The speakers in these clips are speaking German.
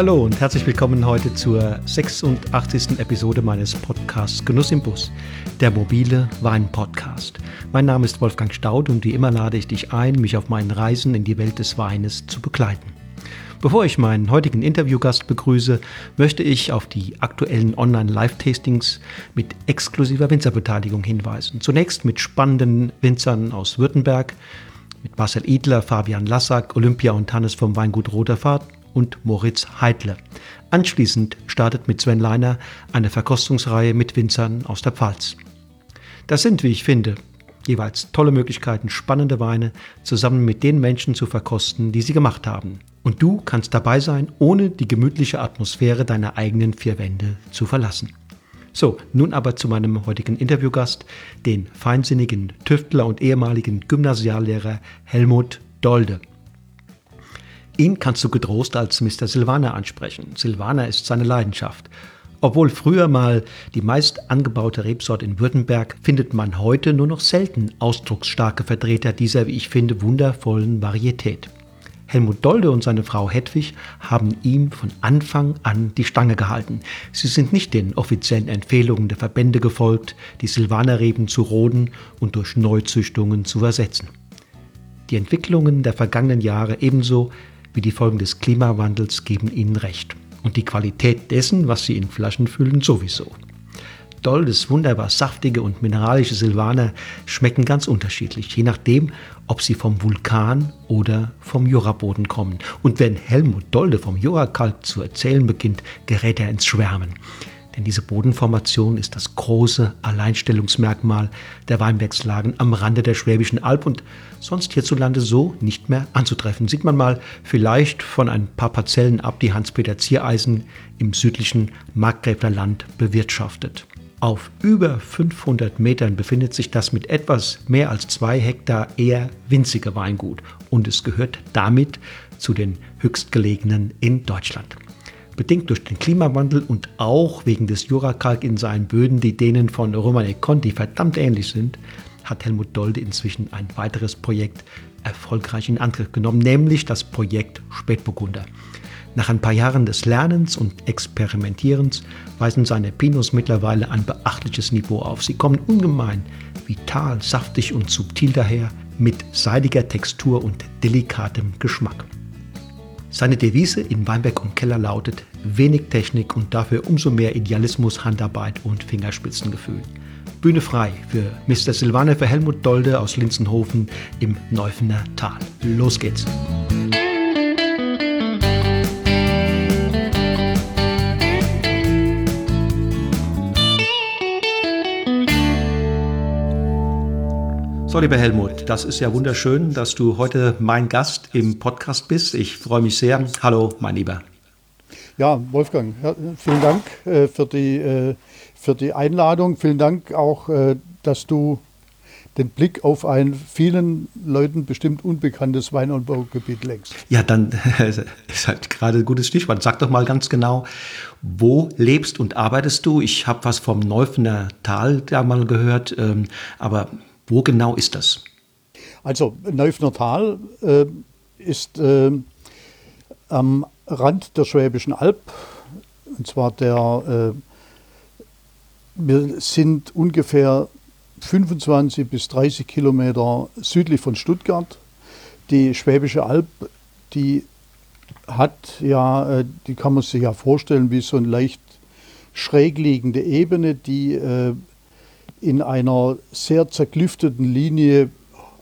Hallo und herzlich willkommen heute zur 86. Episode meines Podcasts Genuss im Bus, der mobile Wein-Podcast. Mein Name ist Wolfgang Staud und wie immer lade ich dich ein, mich auf meinen Reisen in die Welt des Weines zu begleiten. Bevor ich meinen heutigen Interviewgast begrüße, möchte ich auf die aktuellen Online-Live-Tastings mit exklusiver Winzerbeteiligung hinweisen. Zunächst mit spannenden Winzern aus Württemberg, mit Marcel Idler, Fabian Lassack, Olympia und Hannes vom Weingut Roter Fahrt und Moritz Heidle. Anschließend startet mit Sven Leiner eine Verkostungsreihe mit Winzern aus der Pfalz. Das sind, wie ich finde, jeweils tolle Möglichkeiten, spannende Weine zusammen mit den Menschen zu verkosten, die sie gemacht haben. Und du kannst dabei sein, ohne die gemütliche Atmosphäre deiner eigenen vier Wände zu verlassen. So, nun aber zu meinem heutigen Interviewgast, den feinsinnigen Tüftler und ehemaligen Gymnasiallehrer Helmut Dolde. Ihn kannst du getrost als Mr. Silvaner ansprechen. Silvaner ist seine Leidenschaft. Obwohl früher mal die meist angebaute Rebsorte in Württemberg, findet man heute nur noch selten ausdrucksstarke Vertreter dieser, wie ich finde, wundervollen Varietät. Helmut Dolde und seine Frau Hedwig haben ihm von Anfang an die Stange gehalten. Sie sind nicht den offiziellen Empfehlungen der Verbände gefolgt, die Silvanerreben zu roden und durch Neuzüchtungen zu ersetzen. Die Entwicklungen der vergangenen Jahre ebenso wie die Folgen des Klimawandels geben ihnen recht. Und die Qualität dessen, was sie in Flaschen füllen, sowieso. Doldes wunderbar saftige und mineralische Silvaner schmecken ganz unterschiedlich, je nachdem, ob sie vom Vulkan oder vom Juraboden kommen. Und wenn Helmut Dolde vom Jurakalk zu erzählen beginnt, gerät er ins Schwärmen. Denn diese Bodenformation ist das große Alleinstellungsmerkmal der Weinbergslagen am Rande der Schwäbischen Alb und sonst hierzulande so nicht mehr anzutreffen. Sieht man mal vielleicht von ein paar Parzellen ab, die Hans-Peter Ziereisen im südlichen Markgräflerland bewirtschaftet. Auf über 500 Metern befindet sich das mit etwas mehr als zwei Hektar eher winzige Weingut und es gehört damit zu den höchstgelegenen in Deutschland. Bedingt durch den Klimawandel und auch wegen des Jurakalk in seinen Böden, die denen von Romane Conti verdammt ähnlich sind, hat Helmut Dolde inzwischen ein weiteres Projekt erfolgreich in Angriff genommen, nämlich das Projekt Spätburgunder. Nach ein paar Jahren des Lernens und Experimentierens weisen seine Pinots mittlerweile ein beachtliches Niveau auf. Sie kommen ungemein vital, saftig und subtil daher, mit seidiger Textur und delikatem Geschmack. Seine Devise in Weinberg und Keller lautet wenig Technik und dafür umso mehr Idealismus, Handarbeit und Fingerspitzengefühl. Bühne frei für Mr. Silvaner für Helmut Dolde aus Linzenhofen im Neufener Tal. Los geht's! So, lieber Helmut, das ist ja wunderschön, dass du heute mein Gast im Podcast bist. Ich freue mich sehr. Hallo, mein Lieber. Ja, Wolfgang, vielen Dank äh, für die, äh, für die Einladung. Vielen Dank auch, äh, dass du den Blick auf ein vielen Leuten bestimmt unbekanntes Weinanbaugebiet lenkst. Ja, dann ist halt gerade ein gutes Stichwort. Sag doch mal ganz genau, wo lebst und arbeitest du? Ich habe was vom Neufener Tal da mal gehört, ähm, aber wo genau ist das? Also Neufner Tal äh, ist äh, am Rand der Schwäbischen Alb. Und zwar der, äh, wir sind ungefähr 25 bis 30 Kilometer südlich von Stuttgart. Die Schwäbische Alb, die hat ja, äh, die kann man sich ja vorstellen wie so eine leicht schräg liegende Ebene, die äh, in einer sehr zerklüfteten Linie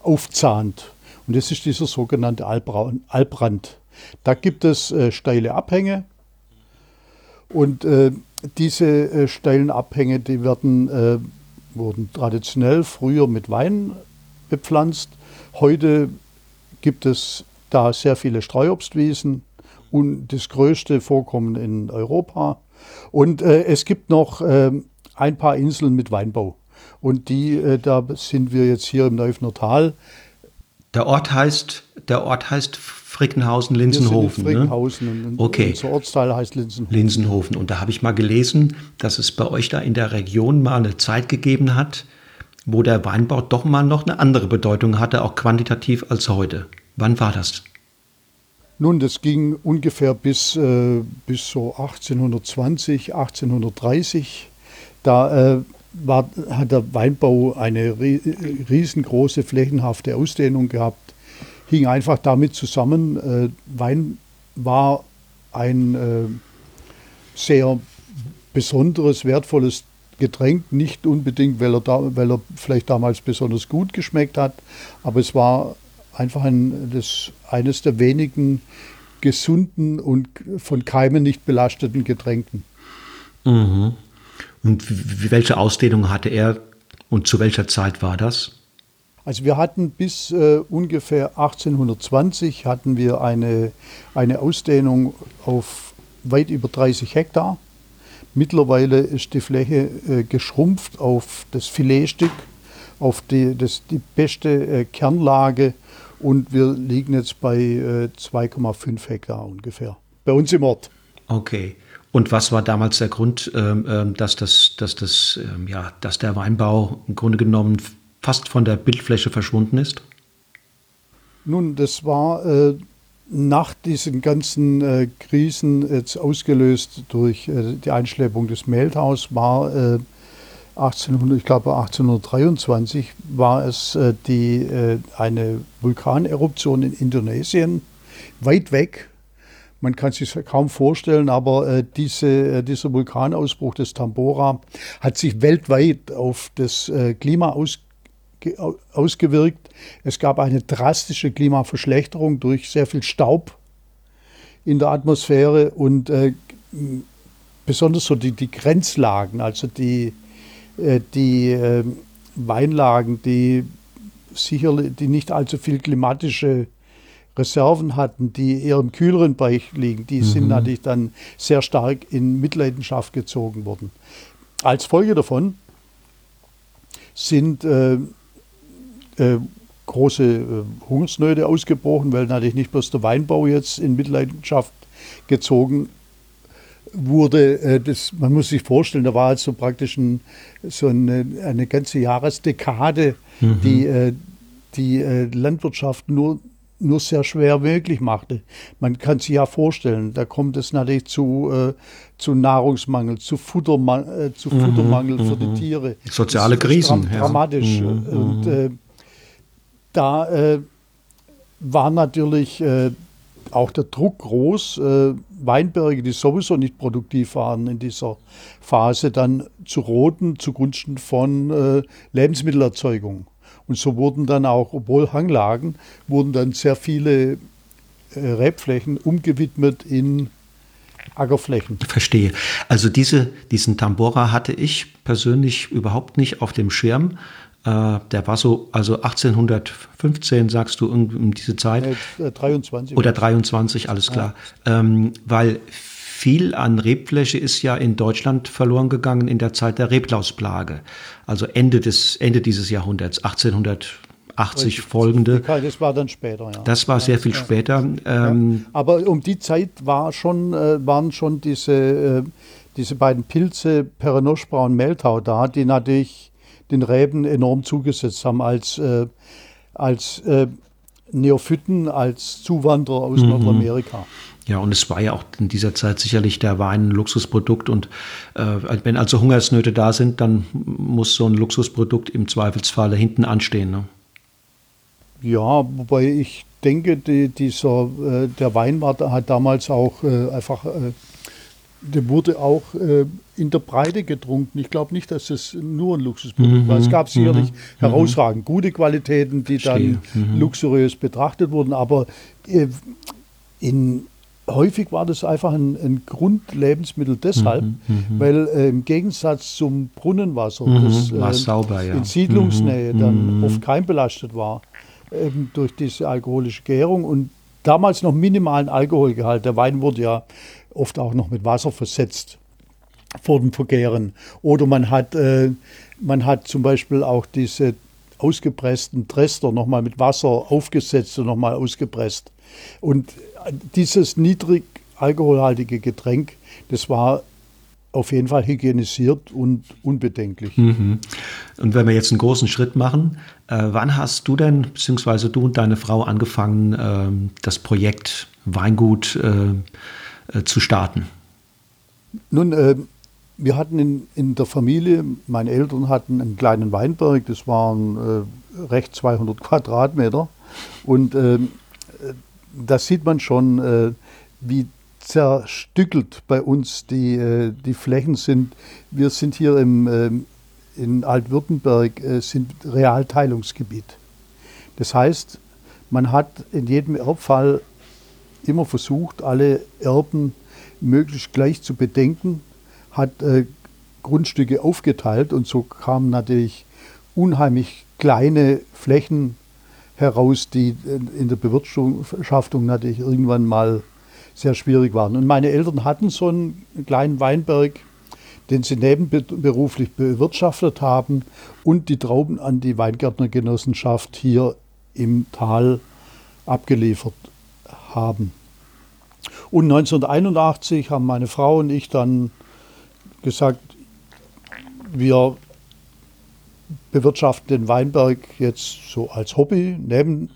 aufzahnt. Und das ist dieser sogenannte Albrand. Da gibt es äh, steile Abhänge und äh, diese äh, steilen Abhänge, die werden, äh, wurden traditionell früher mit Wein bepflanzt. Heute gibt es da sehr viele Streuobstwiesen und das größte Vorkommen in Europa. Und äh, es gibt noch ähm, ein paar Inseln mit Weinbau. Und die, äh, da sind wir jetzt hier im Neufner Tal. Der Ort heißt, der Ort heißt Frickenhausen, Linsenhofen. Ne? Frickenhausen ne? und okay. unser Ortsteil heißt Linsenhofen. Linsenhofen. Und da habe ich mal gelesen, dass es bei euch da in der Region mal eine Zeit gegeben hat, wo der Weinbau doch mal noch eine andere Bedeutung hatte, auch quantitativ als heute. Wann war das? Nun, das ging ungefähr bis, äh, bis so 1820, 1830. Da äh, war, hat der Weinbau eine riesengroße flächenhafte Ausdehnung gehabt. Hing einfach damit zusammen, äh, Wein war ein äh, sehr besonderes, wertvolles Getränk, nicht unbedingt, weil er, da, weil er vielleicht damals besonders gut geschmeckt hat, aber es war einfach ein, das, eines der wenigen gesunden und von Keimen nicht belasteten Getränken. Mhm. Und welche Ausdehnung hatte er und zu welcher Zeit war das? Also wir hatten bis äh, ungefähr 1820 hatten wir eine, eine Ausdehnung auf weit über 30 Hektar. Mittlerweile ist die Fläche äh, geschrumpft auf das Filetstück, auf die, das, die beste äh, Kernlage und wir liegen jetzt bei äh, 2,5 Hektar ungefähr. Bei uns im Ort. Okay. Und was war damals der Grund, ähm, ähm, dass, das, dass, das, ähm, ja, dass der Weinbau im Grunde genommen fast von der Bildfläche verschwunden ist? Nun, das war äh, nach diesen ganzen äh, Krisen jetzt ausgelöst durch äh, die Einschleppung des Mehltaus war äh, 1800, ich glaube 1823 war es äh, die, äh, eine Vulkaneruption in Indonesien, weit weg. Man kann sich kaum vorstellen, aber äh, diese, dieser Vulkanausbruch des Tambora hat sich weltweit auf das Klima ausgewirkt ausgewirkt. Es gab eine drastische Klimaverschlechterung durch sehr viel Staub in der Atmosphäre und äh, besonders so die, die Grenzlagen, also die, äh, die äh, Weinlagen, die sicherlich, die nicht allzu viel klimatische Reserven hatten, die eher im kühleren Bereich liegen, die mhm. sind natürlich dann sehr stark in Mitleidenschaft gezogen worden. Als Folge davon sind äh, äh, große äh, Hungersnöte ausgebrochen, weil natürlich nicht bloß der Weinbau jetzt in Mitleidenschaft gezogen wurde. Äh, das, man muss sich vorstellen, da war jetzt so praktisch ein, so eine, eine ganze Jahresdekade, mhm. die äh, die äh, Landwirtschaft nur nur sehr schwer möglich machte. Man kann sich ja vorstellen, da kommt es natürlich zu, äh, zu Nahrungsmangel, zu, Futterma äh, zu mhm, Futtermangel für die mhm. Tiere. Soziale Krisen. Dram dramatisch. Ja. Mhm, und mhm. äh, da äh, war natürlich äh, auch der Druck groß, äh, Weinberge, die sowieso nicht produktiv waren in dieser Phase, dann zu roten zugunsten von Lebensmittelerzeugung. Und so wurden dann auch, obwohl Hanglagen, wurden dann sehr viele äh, Rebflächen umgewidmet in Ackerflächen. Verstehe. Also diese, diesen Tambora hatte ich persönlich überhaupt nicht auf dem Schirm. Äh, der war so, also 1815, sagst du, um diese Zeit. Äh, 23. Oder 23, alles klar. Ja. Ähm, weil viel an Rebfläche ist ja in Deutschland verloren gegangen in der Zeit der Reblausplage. Also Ende, des, Ende dieses Jahrhunderts, 1880 Richtig. folgende. Das war dann später, ja. Das war sehr viel später. Ähm, ja. Aber um die Zeit war schon, äh, waren schon diese, äh, diese beiden Pilze, Perenospora und Mehltau da, die natürlich den Reben enorm zugesetzt haben als, äh, als Neophyten, als Zuwanderer aus mhm. Nordamerika. Ja, und es war ja auch in dieser Zeit sicherlich der Wein ein Luxusprodukt. Und äh, wenn also Hungersnöte da sind, dann muss so ein Luxusprodukt im Zweifelsfalle hinten anstehen. Ne? Ja, wobei ich denke, die, dieser, äh, der Wein war, hat damals auch äh, einfach äh, der wurde auch äh, in der Breite getrunken. Ich glaube nicht, dass es nur ein Luxusprodukt mhm, war. Es gab sicherlich mhm, herausragend gute Qualitäten, die dann mhm. luxuriös betrachtet wurden, aber äh, in, häufig war das einfach ein, ein Grundlebensmittel deshalb, mhm, mhm. weil äh, im Gegensatz zum Brunnenwasser, mhm, das sauber, ja. in Siedlungsnähe dann oft keimbelastet war, eben durch diese alkoholische Gärung und damals noch minimalen Alkoholgehalt. Der Wein wurde ja oft auch noch mit Wasser versetzt vor dem Vergären. Oder man hat, äh, man hat zum Beispiel auch diese ausgepressten Trester nochmal mit Wasser aufgesetzt und nochmal ausgepresst. Und dieses niedrig alkoholhaltige Getränk, das war auf jeden Fall hygienisiert und unbedenklich. Mhm. Und wenn wir jetzt einen großen Schritt machen, äh, wann hast du denn, beziehungsweise du und deine Frau angefangen, äh, das Projekt Weingut äh, äh zu starten? Nun, äh, wir hatten in, in der Familie, meine Eltern hatten einen kleinen Weinberg, das waren äh, recht 200 Quadratmeter. Und ähm, da sieht man schon, wie zerstückelt bei uns die, äh, die Flächen sind. Wir sind hier im, äh, in Altwürttemberg, äh, sind Realteilungsgebiet. Das heißt, man hat in jedem Erbfall immer versucht, alle Erben möglichst gleich zu bedenken, hat äh, Grundstücke aufgeteilt und so kamen natürlich unheimlich kleine Flächen heraus, die in der Bewirtschaftung natürlich irgendwann mal sehr schwierig waren. Und meine Eltern hatten so einen kleinen Weinberg, den sie nebenberuflich bewirtschaftet haben und die Trauben an die Weingärtnergenossenschaft hier im Tal abgeliefert haben. Und 1981 haben meine Frau und ich dann gesagt, wir bewirtschaften den Weinberg jetzt so als Hobby, neben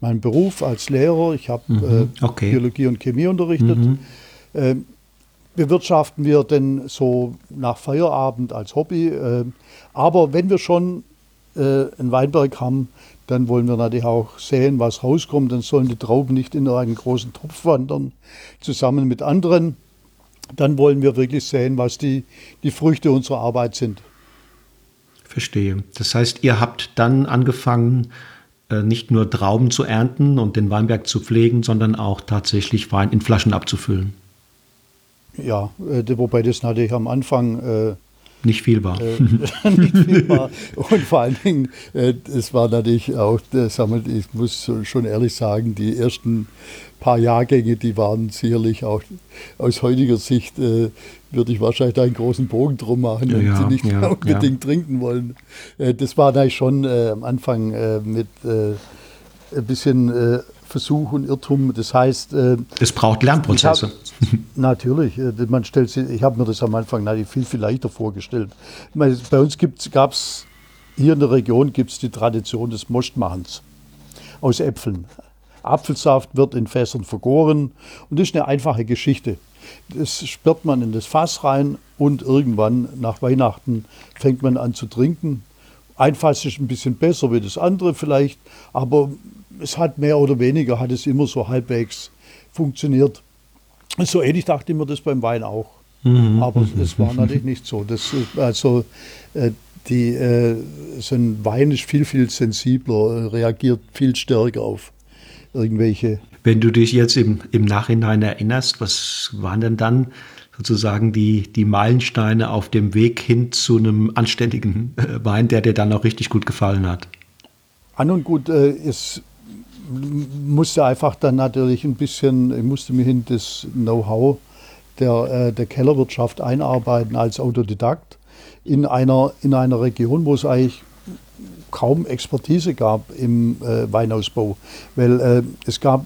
meinem Beruf als Lehrer. Ich habe mhm, äh, okay. Biologie und Chemie unterrichtet. Mhm. Äh, bewirtschaften wir denn so nach Feierabend als Hobby. Äh, aber wenn wir schon äh, einen Weinberg haben, dann wollen wir natürlich auch sehen, was rauskommt. Dann sollen die Trauben nicht in einen großen Topf wandern, zusammen mit anderen. Dann wollen wir wirklich sehen, was die, die Früchte unserer Arbeit sind. Verstehe. Das heißt, ihr habt dann angefangen, äh, nicht nur Trauben zu ernten und den Weinberg zu pflegen, sondern auch tatsächlich Wein in Flaschen abzufüllen. Ja, äh, wobei das natürlich am Anfang äh, nicht viel war. Äh, nicht viel war. Und vor allen Dingen, äh, es war natürlich auch, das ich muss schon ehrlich sagen, die ersten paar Jahrgänge, die waren sicherlich auch aus heutiger Sicht, äh, würde ich wahrscheinlich einen großen Bogen drum machen ja, und sie nicht ja, unbedingt ja. trinken wollen. Äh, das war natürlich schon äh, am Anfang äh, mit äh, ein bisschen Versuch und Irrtum. Das heißt. es braucht Lernprozesse. Hab, natürlich. Man stellt sich, ich habe mir das am Anfang viel, viel leichter vorgestellt. Bei uns gab es, hier in der Region gibt es die Tradition des Mostmachens aus Äpfeln. Apfelsaft wird in Fässern vergoren und das ist eine einfache Geschichte. Das sperrt man in das Fass rein und irgendwann nach Weihnachten fängt man an zu trinken. Ein Fass ist ein bisschen besser wie das andere vielleicht, aber es hat mehr oder weniger, hat es immer so halbwegs funktioniert. So ähnlich dachte ich mir das beim Wein auch. Mhm. Aber es war natürlich nicht so. Das, also äh, die, äh, so ein Wein ist viel, viel sensibler, reagiert viel stärker auf irgendwelche. Wenn du dich jetzt im, im Nachhinein erinnerst, was waren denn dann sozusagen die, die Meilensteine auf dem Weg hin zu einem anständigen äh, Wein, der dir dann auch richtig gut gefallen hat? An und gut, äh, es musste einfach dann natürlich ein bisschen, ich musste mir hin das Know-how der, äh, der Kellerwirtschaft einarbeiten als Autodidakt in einer, in einer Region, wo es eigentlich kaum Expertise gab im äh, Weinausbau, weil äh, es gab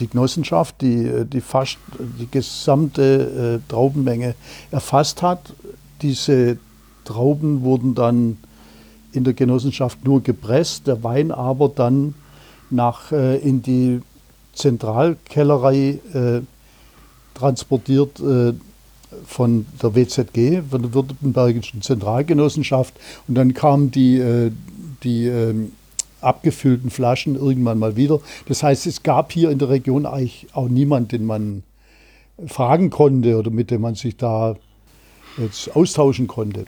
die Genossenschaft, die, äh, die fast die gesamte äh, Traubenmenge erfasst hat. Diese Trauben wurden dann in der Genossenschaft nur gepresst, der Wein aber dann nach, äh, in die Zentralkellerei äh, transportiert von der WZG, von der Württembergischen Zentralgenossenschaft. Und dann kam die, die ähm, abgefüllten Flaschen irgendwann mal wieder. Das heißt, es gab hier in der Region eigentlich auch niemanden, den man fragen konnte oder mit dem man sich da jetzt austauschen konnte.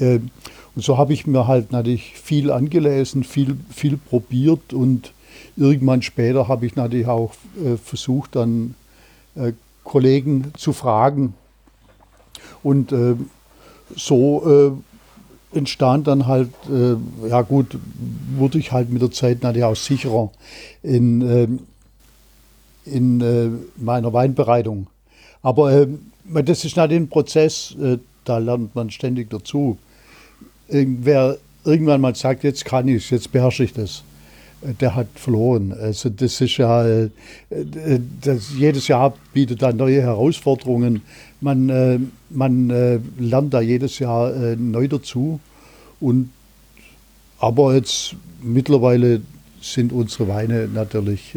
Ähm, und so habe ich mir halt natürlich viel angelesen, viel, viel probiert und irgendwann später habe ich natürlich auch äh, versucht, dann äh, Kollegen zu fragen. Und äh, so äh, entstand dann halt, äh, ja gut, wurde ich halt mit der Zeit natürlich auch sicherer in, äh, in meiner Weinbereitung. Aber das ist natürlich ein Prozess, da lernt man ständig dazu. Wer irgendwann mal sagt, jetzt kann ich es, jetzt beherrsche ich das, der hat verloren. Also das ist ja, äh, das, jedes Jahr bietet da neue Herausforderungen. Man, äh, man äh, lernt da jedes Jahr neu dazu. Und, aber jetzt mittlerweile sind unsere Weine natürlich,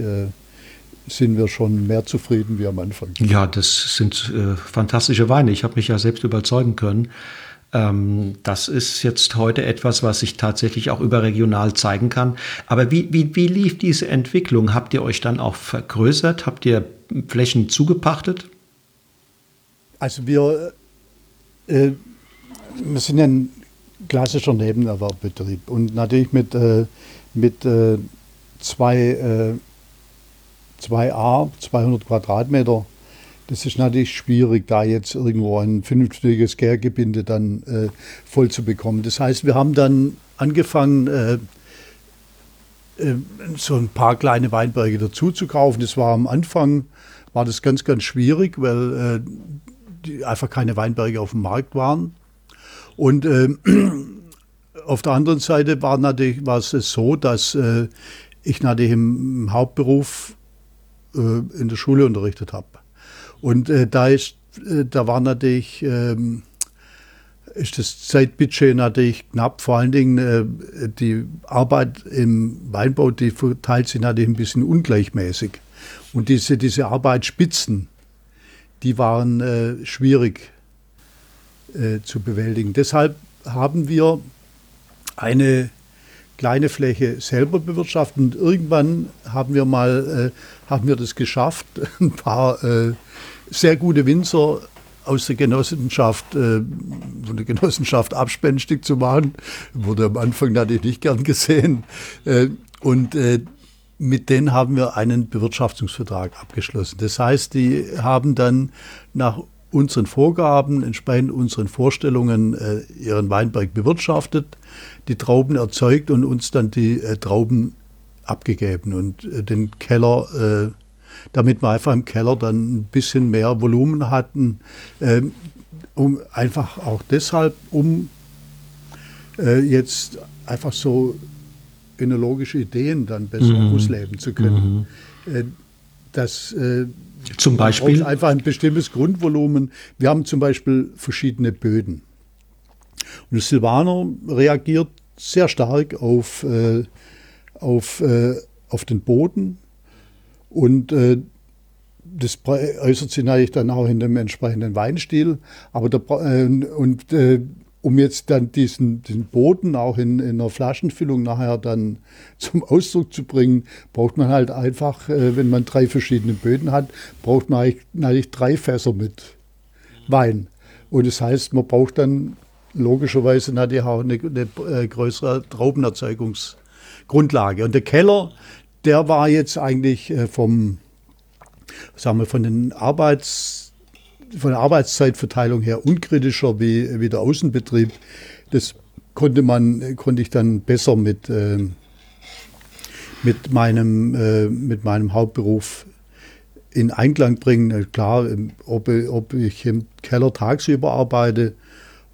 sind wir schon mehr zufrieden wie am Anfang. Ja, das sind äh, fantastische Weine. Ich habe mich ja selbst überzeugen können. Ähm, das ist jetzt heute etwas, was sich tatsächlich auch überregional zeigen kann. Aber wie, wie, wie lief diese Entwicklung? Habt ihr euch dann auch vergrößert? Habt ihr Flächen zugepachtet? Also wir, äh, wir sind ein klassischer Nebenerwerbbetrieb und natürlich mit, äh, mit äh, zwei, äh, 2a, 200 Quadratmeter das ist natürlich schwierig, da jetzt irgendwo ein vernünftiges Gärgebinde dann äh, voll zu bekommen. Das heißt, wir haben dann angefangen, äh, äh, so ein paar kleine Weinberge dazu zu kaufen. Das war am Anfang, war das ganz, ganz schwierig, weil äh, einfach keine Weinberge auf dem Markt waren. Und äh, auf der anderen Seite war, natürlich, war es so, dass äh, ich natürlich im Hauptberuf in der Schule unterrichtet habe. Und äh, da ist, äh, da war natürlich, ähm, ist das Zeitbudget natürlich knapp. Vor allen Dingen äh, die Arbeit im Weinbau, die verteilt sich natürlich ein bisschen ungleichmäßig. Und diese, diese Arbeitsspitzen, die waren äh, schwierig äh, zu bewältigen. Deshalb haben wir eine kleine Fläche selber bewirtschaftet und irgendwann haben wir mal äh, haben wir das geschafft, ein paar äh, sehr gute Winzer aus der Genossenschaft, äh, so eine Genossenschaft abspenstig zu machen. Wurde am Anfang natürlich nicht gern gesehen. Äh, und äh, mit denen haben wir einen Bewirtschaftungsvertrag abgeschlossen. Das heißt, die haben dann nach unseren Vorgaben, entsprechend unseren Vorstellungen, äh, ihren Weinberg bewirtschaftet, die Trauben erzeugt und uns dann die äh, Trauben abgegeben und äh, den Keller damit wir einfach im Keller dann ein bisschen mehr Volumen hatten, ähm, um einfach auch deshalb, um äh, jetzt einfach so önologische Ideen dann besser mhm. ausleben zu können. Mhm. Äh, das äh, zum Beispiel einfach ein bestimmtes Grundvolumen. Wir haben zum Beispiel verschiedene Böden. Und Silvaner reagiert sehr stark auf, äh, auf, äh, auf den Boden, und äh, das äußert sich natürlich dann auch in dem entsprechenden Weinstil. Aber der, äh, und äh, um jetzt dann diesen, diesen Boden auch in, in einer Flaschenfüllung nachher dann zum Ausdruck zu bringen, braucht man halt einfach, äh, wenn man drei verschiedene Böden hat, braucht man eigentlich, eigentlich drei Fässer mit Wein. Und das heißt, man braucht dann logischerweise natürlich auch eine, eine äh, größere Traubenerzeugungsgrundlage. Und der Keller, der war jetzt eigentlich äh, vom, sagen wir, von den Arbeits, von der Arbeitszeitverteilung her unkritischer wie, wie der Außenbetrieb. Das konnte man, konnte ich dann besser mit, äh, mit, meinem, äh, mit meinem Hauptberuf in Einklang bringen. Klar, ob, ob ich im Keller tagsüber arbeite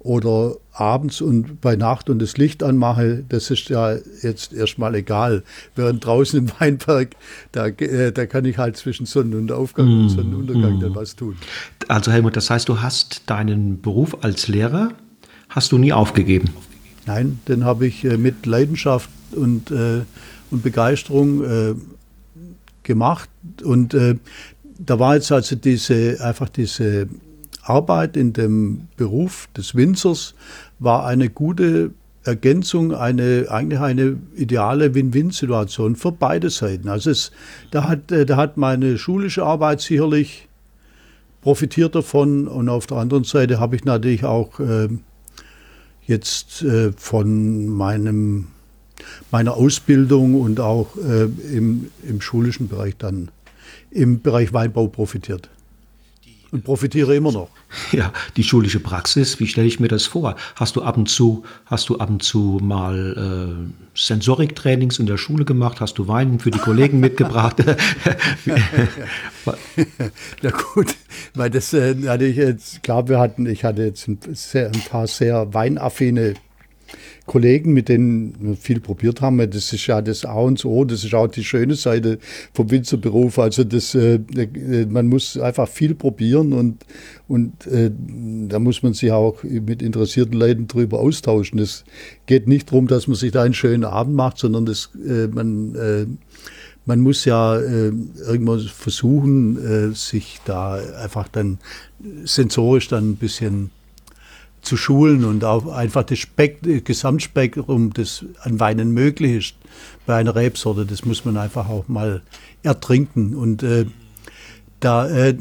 oder abends und bei Nacht und das Licht anmache, das ist ja jetzt erstmal egal. Während draußen im Weinberg, da, äh, da kann ich halt zwischen Sonnenaufgang mm, und Sonnenuntergang mm. dann was tun. Also Helmut, das heißt, du hast deinen Beruf als Lehrer, hast du nie aufgegeben? Nein, den habe ich äh, mit Leidenschaft und, äh, und Begeisterung äh, gemacht. Und äh, da war jetzt also diese, einfach diese Arbeit in dem Beruf des Winzers war eine gute Ergänzung, eine, eigentlich eine ideale Win-Win-Situation für beide Seiten. Also es, da, hat, äh, da hat meine schulische Arbeit sicherlich profitiert davon und auf der anderen Seite habe ich natürlich auch äh, jetzt äh, von meinem, meiner Ausbildung und auch äh, im, im schulischen Bereich dann im Bereich Weinbau profitiert und profitiere immer noch. Ja, die schulische Praxis, wie stelle ich mir das vor? Hast du ab und zu, hast du ab und zu mal äh, Sensoriktrainings in der Schule gemacht? Hast du Wein für die Kollegen mitgebracht? Na gut, weil das äh, hatte ich jetzt, klar, wir hatten, ich hatte jetzt ein, sehr, ein paar sehr weinaffine Kollegen, mit denen wir viel probiert haben. Das ist ja das A und O, das ist auch die schöne Seite vom Winzerberuf. Also das, äh, äh, man muss einfach viel probieren und, und äh, da muss man sich auch mit interessierten Leuten drüber austauschen. Es geht nicht darum, dass man sich da einen schönen Abend macht, sondern das, äh, man, man muss ja irgendwann versuchen, sich da einfach dann sensorisch dann ein bisschen zu schulen und auch einfach das Speck, Gesamtspektrum, das an Weinen möglich ist bei einer Rebsorte, das muss man einfach auch mal ertrinken. Und äh, da, äh,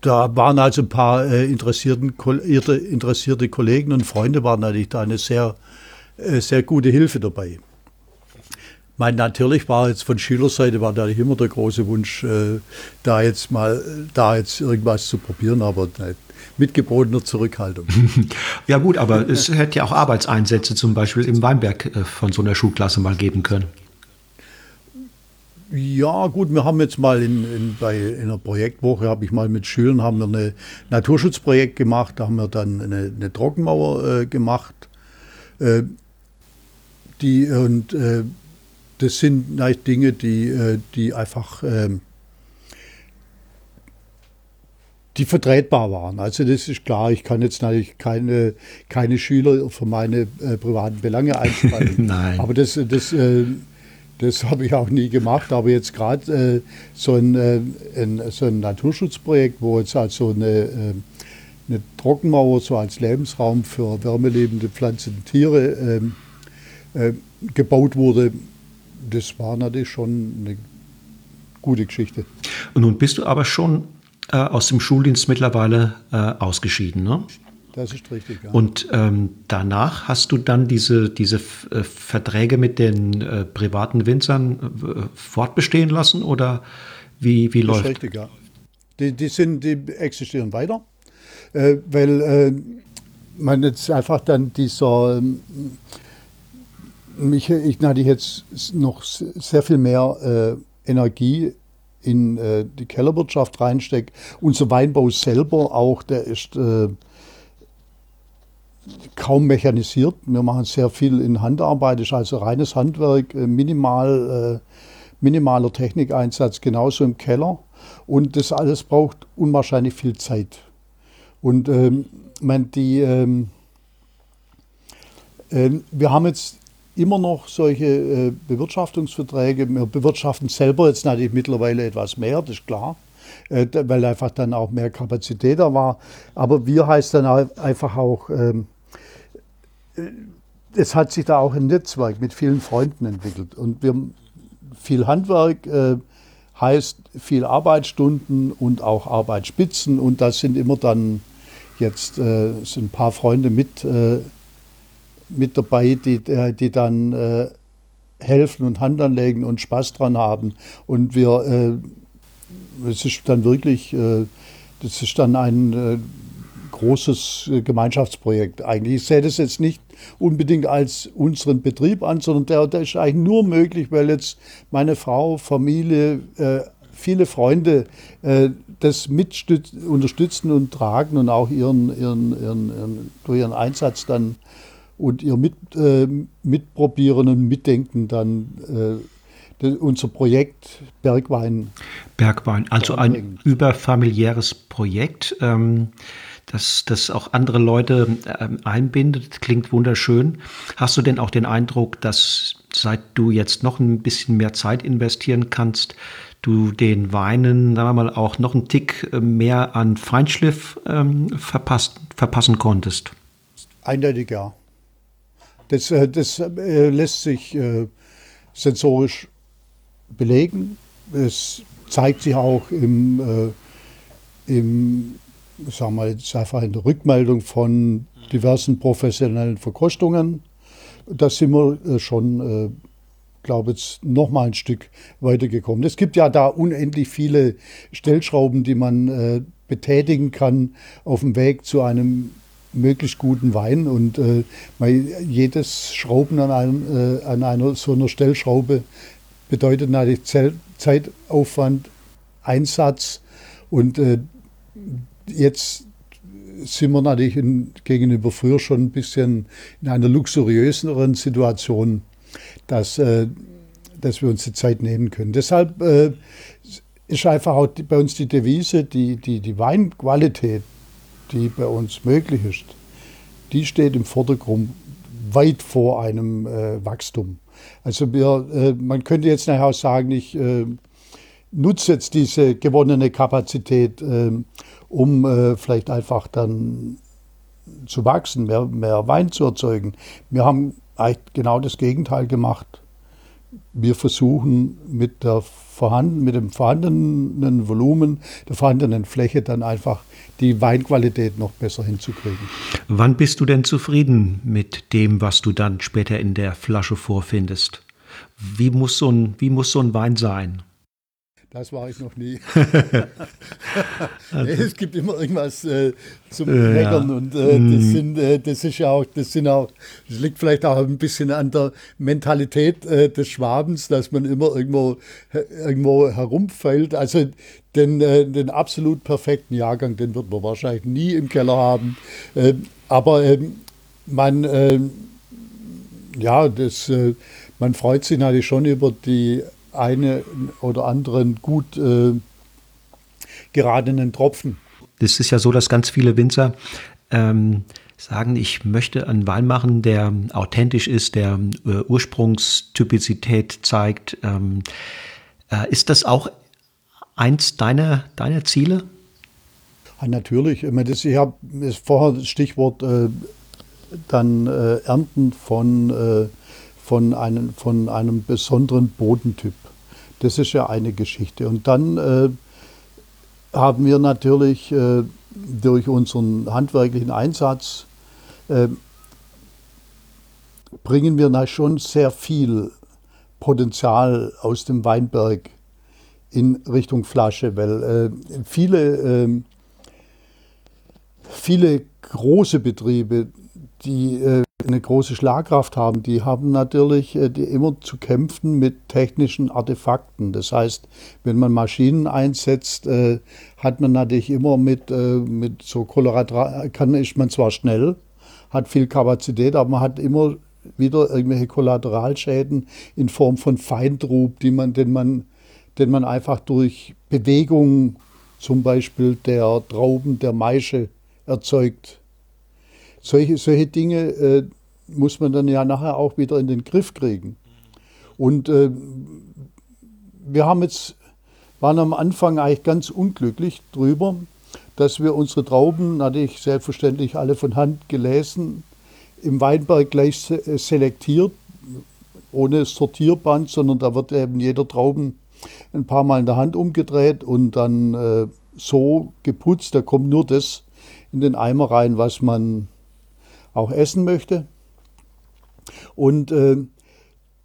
da waren also ein paar äh, interessierte Kollegen und Freunde waren natürlich da eine sehr, äh, sehr gute Hilfe dabei. Mein, natürlich war jetzt von Schülerseite war natürlich immer der große Wunsch, äh, da jetzt mal, da jetzt irgendwas zu probieren, aber mit gebotener Zurückhaltung. Ja gut, aber es hätte ja auch Arbeitseinsätze zum Beispiel im Weinberg äh, von so einer Schulklasse mal geben können. Ja, gut, wir haben jetzt mal in, in, bei, in einer Projektwoche, habe ich mal mit Schülern, haben wir ein Naturschutzprojekt gemacht, da haben wir dann eine, eine Trockenmauer äh, gemacht. Äh, die, und äh, das sind Dinge, die, äh, die einfach ähm, die vertretbar waren. Also das ist klar, ich kann jetzt natürlich keine, keine Schüler für meine äh, privaten Belange einspannen. Nein. Aber das, das, äh, das habe ich auch nie gemacht. Aber jetzt gerade äh, so, ein, äh, ein, so ein Naturschutzprojekt, wo jetzt also eine, äh, eine Trockenmauer so als Lebensraum für wärmelebende Pflanzen und Tiere ähm, äh, gebaut wurde, das war natürlich schon eine gute Geschichte. Und nun bist du aber schon äh, aus dem Schuldienst mittlerweile äh, ausgeschieden. Ne? Das ist richtig, ja. Und ähm, danach hast du dann diese, diese äh, Verträge mit den äh, privaten Winzern äh, fortbestehen lassen oder wie, wie läuft das? Ist richtig, ja. Die, die, sind, die existieren weiter, äh, weil man jetzt einfach dann dieser, ähm, mich, ich hatte jetzt noch sehr viel mehr Energie in äh, die Kellerwirtschaft reinstecke. Unser Weinbau selber auch, der ist äh, kaum mechanisiert. Wir machen sehr viel in Handarbeit, ist also reines Handwerk, äh, minimal, äh, minimaler Technikeinsatz, genauso im Keller. Und das alles braucht unwahrscheinlich viel Zeit. Und ähm, man, die, ähm, äh, wir haben jetzt immer noch solche äh, Bewirtschaftungsverträge. Wir bewirtschaften selber jetzt natürlich mittlerweile etwas mehr, das ist klar, äh, weil einfach dann auch mehr Kapazität da war. Aber wir heißt dann einfach auch, ähm, äh, es hat sich da auch ein Netzwerk mit vielen Freunden entwickelt. Und wir viel Handwerk heißt viel Arbeitsstunden und auch Arbeitsspitzen. Und das sind immer dann jetzt sind ein paar Freunde mit mit dabei, die, äh, die dann äh, helfen und Hand anlegen und Spaß dran haben. Und wir, äh, es ist dann wirklich, äh, das ist dann ein äh, großes äh, Gemeinschaftsprojekt eigentlich. Ich sehe das jetzt nicht unbedingt als unseren Betrieb an, sondern der, der ist eigentlich nur möglich, weil jetzt meine Frau, Familie, viele Freunde das mit unterstützen und tragen und auch ihren, ihren, ihren, ihren, durch ihren Einsatz dann und ihr mit, äh, mitprobieren und mitdenken dann äh, unser Projekt Bergwein. Bergwein, also ein überfamiliäres Projekt, ähm, das, das auch andere Leute ähm, einbindet. Klingt wunderschön. Hast du denn auch den Eindruck, dass seit du jetzt noch ein bisschen mehr Zeit investieren kannst, du den Weinen, sagen wir mal, auch noch einen Tick äh, mehr an Feinschliff ähm, verpasst, verpassen konntest? Eindeutig ja. Das, äh, das äh, lässt sich äh, sensorisch belegen. Es zeigt sich auch im, im sagen wir jetzt einfach in der Rückmeldung von diversen professionellen Verkostungen. Da sind wir schon, glaube ich, noch mal ein Stück weitergekommen. Es gibt ja da unendlich viele Stellschrauben, die man betätigen kann auf dem Weg zu einem möglichst guten Wein und äh, jedes Schrauben an, einem, äh, an einer so einer Stellschraube bedeutet natürlich Zeitaufwand, Einsatz und äh, jetzt sind wir natürlich in, gegenüber früher schon ein bisschen in einer luxuriöseren Situation, dass, äh, dass wir uns die Zeit nehmen können. Deshalb äh, ist einfach auch bei uns die Devise, die, die, die Weinqualität, die bei uns möglich ist, die steht im Vordergrund weit vor einem äh, Wachstum. Also wir, äh, man könnte jetzt nachher auch sagen, ich äh, nutze jetzt diese gewonnene Kapazität, äh, um äh, vielleicht einfach dann zu wachsen, mehr, mehr Wein zu erzeugen. Wir haben eigentlich genau das Gegenteil gemacht. Wir versuchen mit, der vorhanden, mit dem vorhandenen Volumen, der vorhandenen Fläche dann einfach die Weinqualität noch besser hinzukriegen. Wann bist du denn zufrieden mit dem, was du dann später in der Flasche vorfindest? Wie muss so ein, wie muss so ein Wein sein? Das war ich noch nie. also, es gibt immer irgendwas äh, zum äh, ja. und äh, das, mhm. sind, äh, das ist ja auch, das sind auch, das liegt vielleicht auch ein bisschen an der Mentalität äh, des Schwabens, dass man immer irgendwo, irgendwo herumfällt. Also den, äh, den absolut perfekten Jahrgang, den wird man wahrscheinlich nie im Keller haben. Ähm, aber ähm, man, ähm, ja, das, man freut sich natürlich schon über die eine oder anderen gut äh, geradenen Tropfen. Das ist ja so, dass ganz viele Winzer ähm, sagen, ich möchte einen Wein machen, der authentisch ist, der äh, Ursprungstypizität zeigt. Ähm, äh, ist das auch eins deiner, deiner Ziele? Ja, natürlich. Ich, meine, das, ich habe vorher das Stichwort äh, dann äh, Ernten von äh, von einem, von einem besonderen Bodentyp. Das ist ja eine Geschichte. Und dann äh, haben wir natürlich äh, durch unseren handwerklichen Einsatz, äh, bringen wir schon sehr viel Potenzial aus dem Weinberg in Richtung Flasche, weil äh, viele, ähm, viele große Betriebe, die äh, eine große Schlagkraft haben, die haben natürlich äh, die immer zu kämpfen mit technischen Artefakten. Das heißt, wenn man Maschinen einsetzt, äh, hat man natürlich immer mit, äh, mit so Kollateral, kann ist man zwar schnell, hat viel Kapazität, aber man hat immer wieder irgendwelche Kollateralschäden in Form von Feintrub, die man, den, man, den man einfach durch Bewegung zum Beispiel der Trauben, der Maische erzeugt. Solche, solche Dinge äh, muss man dann ja nachher auch wieder in den Griff kriegen. Und äh, wir haben jetzt, waren am Anfang eigentlich ganz unglücklich drüber, dass wir unsere Trauben, hatte ich selbstverständlich alle von Hand gelesen, im Weinberg gleich äh, selektiert, ohne Sortierband, sondern da wird eben jeder Trauben ein paar Mal in der Hand umgedreht und dann äh, so geputzt, da kommt nur das in den Eimer rein, was man auch essen möchte. Und äh,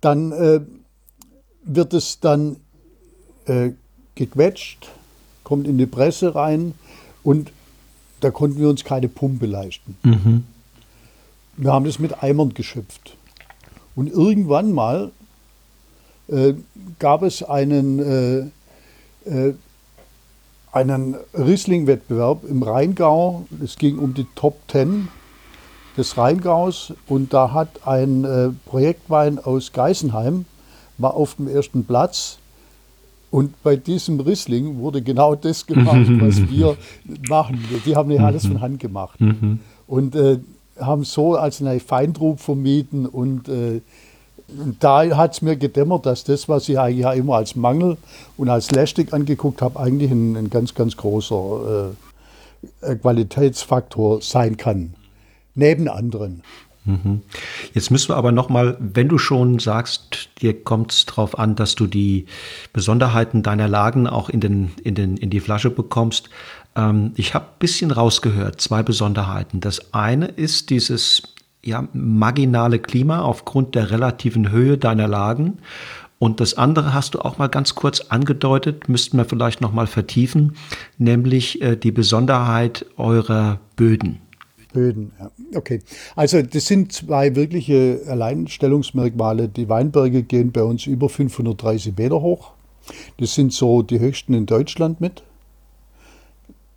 dann äh, wird es dann äh, gequetscht, kommt in die Presse rein und da konnten wir uns keine Pumpe leisten. Mhm. Wir haben das mit Eimern geschöpft. Und irgendwann mal äh, gab es einen, äh, äh, einen Riesling-Wettbewerb im Rheingau. Es ging um die Top Ten des Rheingaus und da hat ein äh, Projektwein aus Geisenheim, war auf dem ersten Platz und bei diesem Riesling wurde genau das gemacht, was wir machen. Die haben ja alles von Hand gemacht mhm. und äh, haben so als eine Feintrub vermieden und äh, da hat es mir gedämmert, dass das, was ich eigentlich ja immer als Mangel und als lästig angeguckt habe, eigentlich ein, ein ganz, ganz großer äh, Qualitätsfaktor sein kann neben anderen. Mhm. Jetzt müssen wir aber nochmal, wenn du schon sagst, dir kommt es darauf an, dass du die Besonderheiten deiner Lagen auch in, den, in, den, in die Flasche bekommst. Ähm, ich habe ein bisschen rausgehört, zwei Besonderheiten. Das eine ist dieses ja, marginale Klima aufgrund der relativen Höhe deiner Lagen. Und das andere hast du auch mal ganz kurz angedeutet, müssten wir vielleicht nochmal vertiefen, nämlich äh, die Besonderheit eurer Böden. Böden, ja. Okay. Also das sind zwei wirkliche Alleinstellungsmerkmale. Die Weinberge gehen bei uns über 530 Meter hoch. Das sind so die höchsten in Deutschland mit.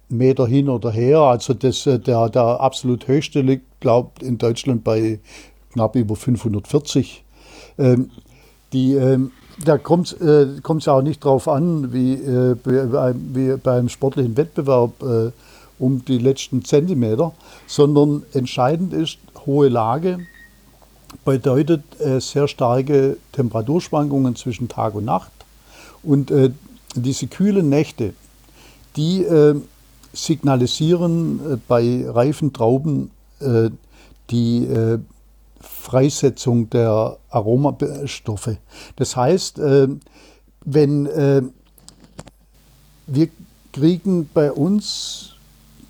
Meter hin oder her. Also das, äh, der, der absolut höchste liegt, glaubt in Deutschland bei knapp über 540. Ähm, die, ähm, da kommt es äh, auch nicht darauf an, wie, äh, wie beim sportlichen Wettbewerb äh, um die letzten Zentimeter, sondern entscheidend ist hohe Lage, bedeutet äh, sehr starke Temperaturschwankungen zwischen Tag und Nacht. Und äh, diese kühlen Nächte, die äh, signalisieren äh, bei reifen Trauben äh, die äh, Freisetzung der Aromastoffe. Das heißt, wenn wir kriegen bei uns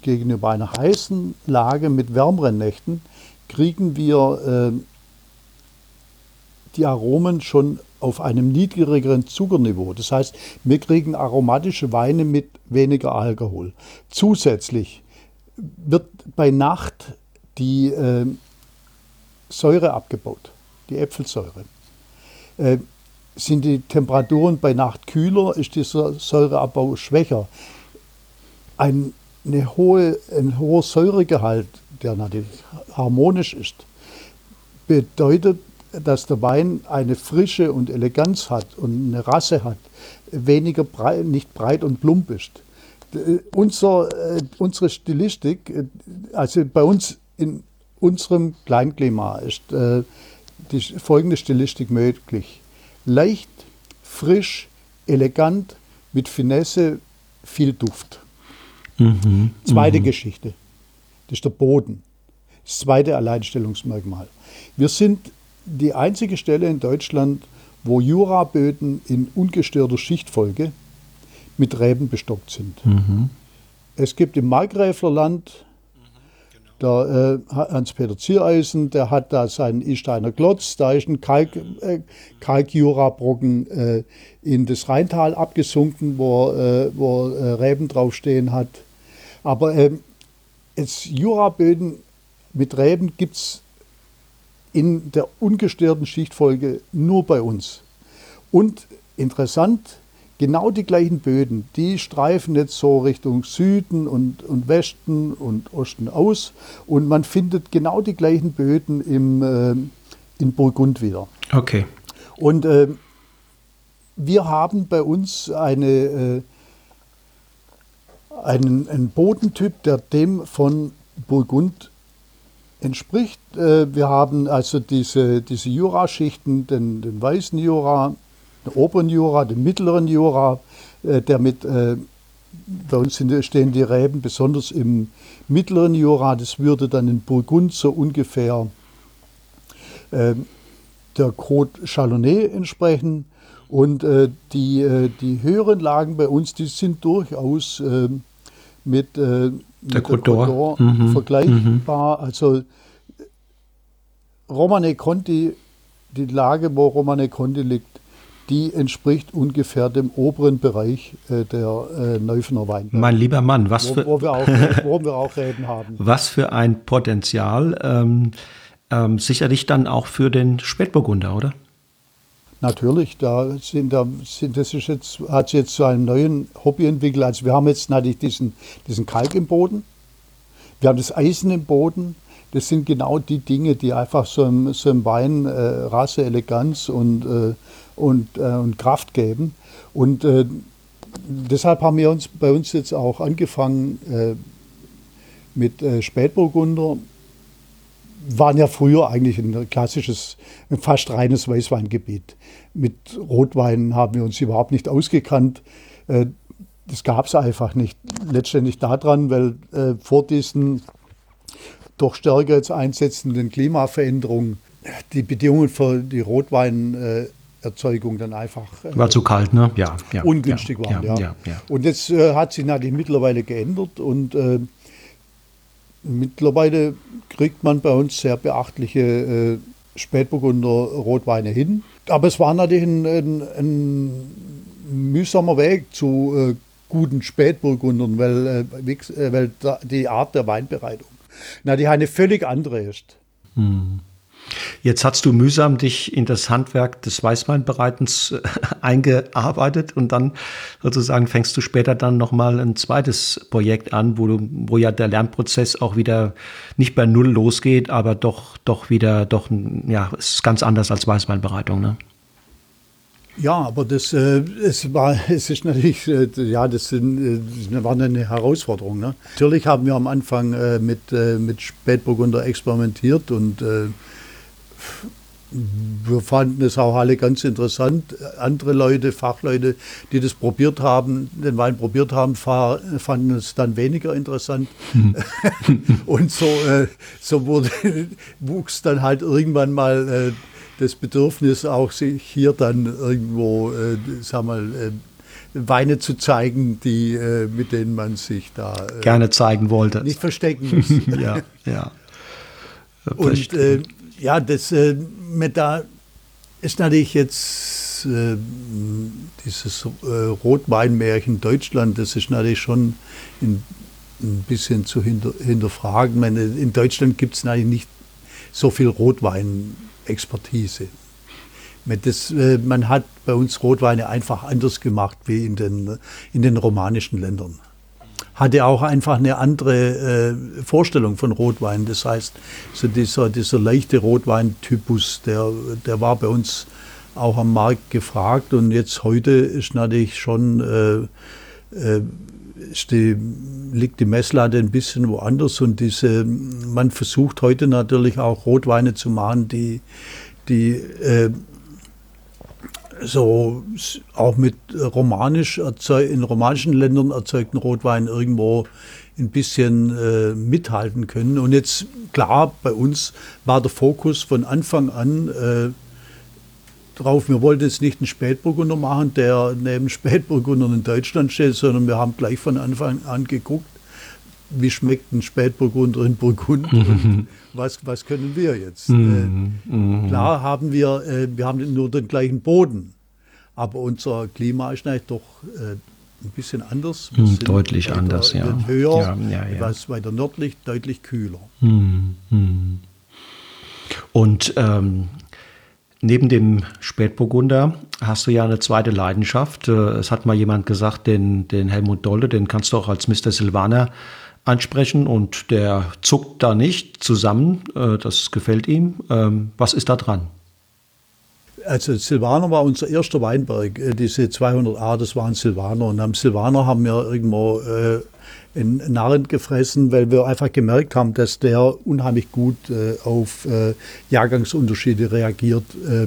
gegenüber einer heißen Lage mit wärmeren Nächten, kriegen wir die Aromen schon auf einem niedrigeren Zuckerniveau. Das heißt, wir kriegen aromatische Weine mit weniger Alkohol. Zusätzlich wird bei Nacht die äh, Säure abgebaut, die Äpfelsäure. Äh, sind die Temperaturen bei Nacht kühler, ist dieser Säureabbau schwächer. Ein, eine hohe, ein hoher Säuregehalt, der natürlich harmonisch ist, bedeutet dass der Wein eine Frische und Eleganz hat und eine Rasse hat, weniger breit, nicht breit und plump ist. Äh, unser, äh, unsere Stilistik, äh, also bei uns in unserem Kleinklima ist die folgende Stilistik möglich. Leicht, frisch, elegant, mit Finesse, viel Duft. Mhm, Zweite mhm. Geschichte, das ist der Boden. Das zweite Alleinstellungsmerkmal. Wir sind die einzige Stelle in Deutschland, wo Juraböden in ungestörter Schichtfolge mit Reben bestockt sind. Mhm. Es gibt im Markgräflerland der äh, Hans-Peter Ziereisen, der hat da seinen Isteiner Klotz, da ist ein Kalk, äh, Kalkjurabrocken äh, in das Rheintal abgesunken, wo, äh, wo äh, Reben draufstehen hat. Aber ähm, jetzt Juraböden mit Reben gibt es in der ungestörten Schichtfolge nur bei uns. Und interessant, genau die gleichen Böden, die streifen jetzt so Richtung Süden und, und Westen und Osten aus. Und man findet genau die gleichen Böden im, äh, in Burgund wieder. Okay. Und äh, wir haben bei uns eine, äh, einen, einen Bodentyp, der dem von Burgund entspricht. Äh, wir haben also diese, diese Juraschichten, den, den weißen Jura, den oberen Jura, den mittleren Jura, äh, der mit, äh, bei uns stehen die Reben besonders im mittleren Jura, das würde dann in Burgund so ungefähr der Côte Chalonnais entsprechen. Und die, die höheren Lagen bei uns, die sind durchaus mit der Côte mhm. vergleichbar. Mhm. Also Romane Conti, die Lage, wo Romane Conti liegt, die entspricht ungefähr dem oberen Bereich äh, der äh, Neufener Weinberge. Mein lieber Mann, was für, wo wir auch, wo wir auch Reden haben. Was für ein Potenzial, ähm, ähm, sicherlich dann auch für den Spätburgunder, oder? Natürlich, da sind, da sind, das ist jetzt, hat sich jetzt zu einem neuen Hobby entwickelt. Also wir haben jetzt natürlich diesen, diesen Kalk im Boden, wir haben das Eisen im Boden. Das sind genau die Dinge, die einfach so einem, so einem Wein äh, Rasse, Eleganz und, äh, und, äh, und Kraft geben. Und äh, deshalb haben wir uns bei uns jetzt auch angefangen äh, mit äh, Spätburgunder waren ja früher eigentlich ein klassisches, fast reines Weißweingebiet. Mit Rotwein haben wir uns überhaupt nicht ausgekannt. Äh, das gab es einfach nicht. Letztendlich daran, weil äh, vor diesen doch stärker jetzt einsetzenden Klimaveränderungen die Bedingungen für die Rotweinerzeugung dann einfach äh, war zu kalt, ne? Ja, ja ungünstig ja, waren. Ja, ja. Und jetzt hat sich natürlich mittlerweile geändert und Mittlerweile kriegt man bei uns sehr beachtliche äh, Spätburgunder Rotweine hin. Aber es war natürlich ein, ein, ein mühsamer Weg zu äh, guten Spätburgundern, weil, äh, äh weil die Art der Weinbereitung na, die eine völlig andere ist. Hm. Jetzt hast du mühsam dich in das Handwerk des Weißweinbereitens äh, eingearbeitet und dann sozusagen fängst du später dann nochmal ein zweites Projekt an, wo, du, wo ja der Lernprozess auch wieder nicht bei Null losgeht, aber doch, doch wieder, doch, ja, ist ganz anders als Weißweinbereitung, ne? Ja, aber das, äh, es war, es ist natürlich, äh, ja, das, sind, äh, war eine Herausforderung. Ne? Natürlich haben wir am Anfang äh, mit, äh, mit Spätburgunder experimentiert und äh, wir fanden es auch alle ganz interessant. Andere Leute, Fachleute, die das probiert haben, den Wein probiert haben, fanden es dann weniger interessant. Hm. und so, äh, so wurde, wuchs dann halt irgendwann mal äh, das Bedürfnis, auch sich hier dann irgendwo, äh, sag mal, äh, Weine zu zeigen, die, mit denen man sich da gerne zeigen wollte. Nicht verstecken muss. ja, ja. Und ja, das äh, mit da ist natürlich jetzt äh, dieses äh, Rotweinmärchen Deutschland, das ist natürlich schon in, ein bisschen zu hinter, hinterfragen. Meine, in Deutschland gibt es natürlich nicht so viel Rotweinexpertise. Das, äh, man hat bei uns Rotweine einfach anders gemacht wie in den, in den romanischen Ländern hatte auch einfach eine andere äh, Vorstellung von Rotwein. Das heißt, so dieser, dieser leichte Rotweintypus, der, der war bei uns auch am Markt gefragt. Und jetzt heute ist natürlich schon, äh, äh, die, liegt die Messlatte ein bisschen woanders. Und diese, man versucht heute natürlich auch Rotweine zu machen, die, die äh, so auch mit romanisch in romanischen Ländern erzeugten Rotwein irgendwo ein bisschen äh, mithalten können. Und jetzt klar, bei uns war der Fokus von Anfang an äh, drauf, wir wollten jetzt nicht einen Spätburgunder machen, der neben Spätburgunder in Deutschland steht, sondern wir haben gleich von Anfang an geguckt, wie schmeckt ein Spätburgunder in Burgund und was, was können wir jetzt? Mhm. Äh, mhm. klar haben wir, äh, wir haben nur den gleichen Boden, aber unser Klima ist eigentlich doch äh, ein bisschen anders. Mhm, deutlich weiter, anders, ja. Höher, ja, ja, ja. etwas weiter nördlich, deutlich kühler. Mhm, mhm. Und ähm, Neben dem Spätburgunder hast du ja eine zweite Leidenschaft. Äh, es hat mal jemand gesagt, den, den Helmut Dolle, den kannst du auch als Mr. Silvaner ansprechen und der zuckt da nicht zusammen. Äh, das gefällt ihm. Ähm, was ist da dran? Also Silvaner war unser erster Weinberg. Äh, diese 200a, das waren Silvaner. Und am Silvaner haben wir irgendwo äh, in Narren gefressen, weil wir einfach gemerkt haben, dass der unheimlich gut äh, auf äh, Jahrgangsunterschiede reagiert äh,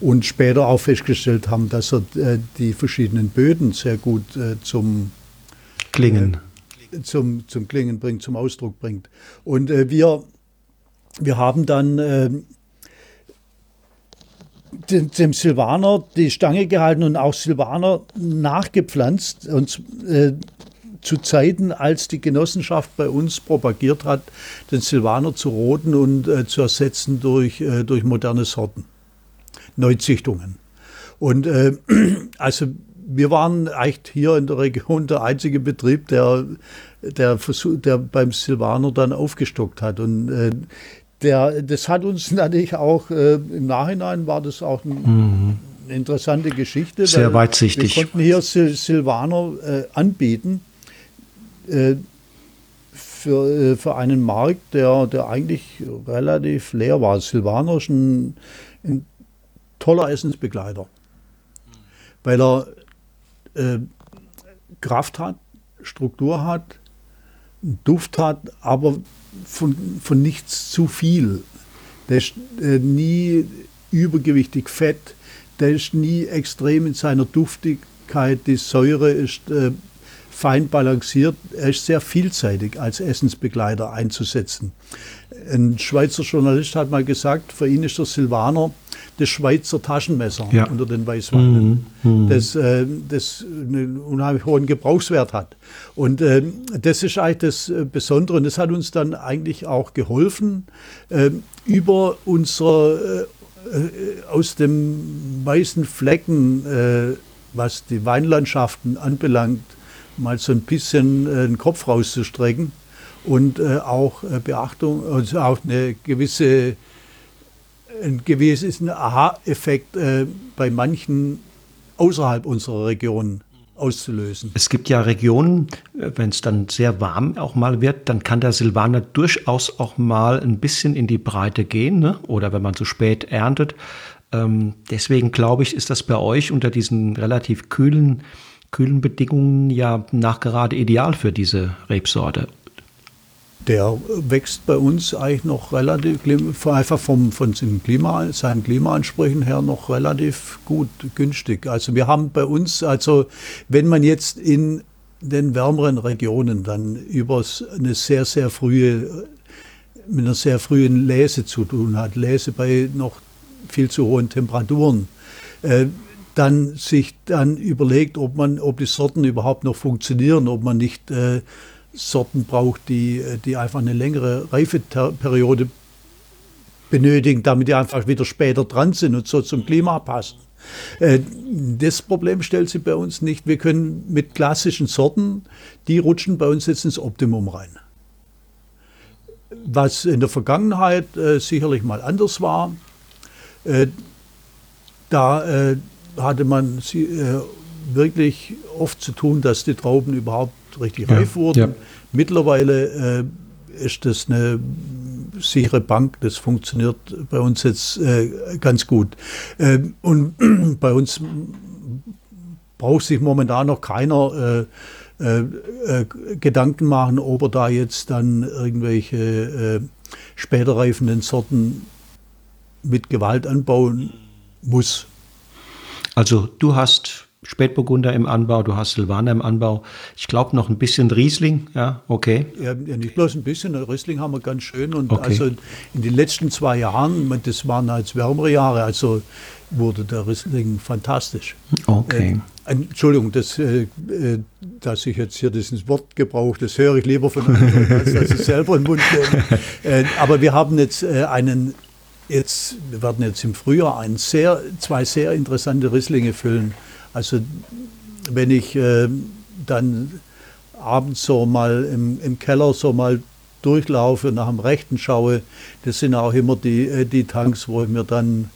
und später auch festgestellt haben, dass er die verschiedenen Böden sehr gut zum Klingen zum, zum Klingen bringt, zum Ausdruck bringt. Und äh, wir, wir haben dann äh, dem, dem, Silvaner die Stange gehalten und auch Silvaner nachgepflanzt und äh, zu Zeiten, als die Genossenschaft bei uns propagiert hat, den Silvaner zu roten und äh, zu ersetzen durch, äh, durch moderne Sorten, Neuzüchtungen. Und äh, also wir waren eigentlich hier in der Region der einzige Betrieb, der, der, Versuch, der beim Silvaner dann aufgestockt hat. Und äh, der, das hat uns natürlich auch äh, im Nachhinein war das auch ein, mhm. eine interessante Geschichte. Sehr weitsichtig. Wir konnten hier Sil Silvaner äh, anbieten äh, für, äh, für einen Markt, der, der eigentlich relativ leer war. Silvaner ist ein, ein toller Essensbegleiter, weil er äh, Kraft hat, Struktur hat, Duft hat, aber von, von nichts zu viel. Der ist äh, nie übergewichtig fett, der ist nie extrem in seiner Duftigkeit, die Säure ist äh, fein balanciert. Er ist sehr vielseitig als Essensbegleiter einzusetzen. Ein Schweizer Journalist hat mal gesagt, für ihn ist der Silvaner das Schweizer Taschenmesser ja. unter den Weißweinen, mhm. mhm. das, äh, das einen unheimlich hohen Gebrauchswert hat. Und äh, das ist eigentlich das äh, Besondere und das hat uns dann eigentlich auch geholfen, äh, über unser, äh, äh, aus dem weißen Flecken, was die Weinlandschaften anbelangt, mal so ein bisschen äh, den Kopf rauszustrecken und äh, auch äh, Beachtung, also auch eine gewisse ein gewissen Aha-Effekt äh, bei manchen außerhalb unserer Region auszulösen. Es gibt ja Regionen, äh, wenn es dann sehr warm auch mal wird, dann kann der Silvaner durchaus auch mal ein bisschen in die Breite gehen, ne? oder wenn man zu spät erntet. Ähm, deswegen glaube ich, ist das bei euch unter diesen relativ kühlen, kühlen Bedingungen ja nachgerade ideal für diese Rebsorte. Der wächst bei uns eigentlich noch relativ, einfach vom, von seinen, Klima, seinen Klimaansprüchen her noch relativ gut, günstig. Also wir haben bei uns, also wenn man jetzt in den wärmeren Regionen dann über eine sehr, sehr frühe, mit einer sehr frühen Lese zu tun hat, Lese bei noch viel zu hohen Temperaturen, äh, dann sich dann überlegt, ob man, ob die Sorten überhaupt noch funktionieren, ob man nicht äh, Sorten braucht, die, die einfach eine längere Reifeperiode benötigen, damit die einfach wieder später dran sind und so zum Klima passen. Äh, das Problem stellt sich bei uns nicht. Wir können mit klassischen Sorten, die rutschen bei uns jetzt ins Optimum rein. Was in der Vergangenheit äh, sicherlich mal anders war, äh, da hatte man wirklich oft zu tun, dass die Trauben überhaupt richtig ja, reif wurden. Ja. Mittlerweile äh, ist das eine sichere Bank, das funktioniert bei uns jetzt äh, ganz gut. Ähm, und bei uns braucht sich momentan noch keiner äh, äh, äh, Gedanken machen, ob er da jetzt dann irgendwelche äh, später reifenden Sorten mit Gewalt anbauen muss. Also du hast Spätburgunder im Anbau, du hast Silvaner im Anbau. Ich glaube noch ein bisschen Riesling, ja, okay. Ja, nicht bloß ein bisschen, Riesling haben wir ganz schön. Und okay. also in den letzten zwei Jahren, das waren als wärmere Jahre, also wurde der Riesling fantastisch. Okay. Äh, Entschuldigung, das, äh, äh, dass ich jetzt hier dieses Wort gebrauche, das höre ich lieber von anderen, als dass ich selber in den Mund nehme. Äh, aber wir haben jetzt äh, einen Jetzt, wir werden jetzt im Frühjahr einen sehr, zwei sehr interessante Risslinge füllen. Also wenn ich äh, dann abends so mal im, im, Keller so mal durchlaufe, nach dem Rechten schaue, das sind auch immer die, äh, die Tanks, wo ich mir dann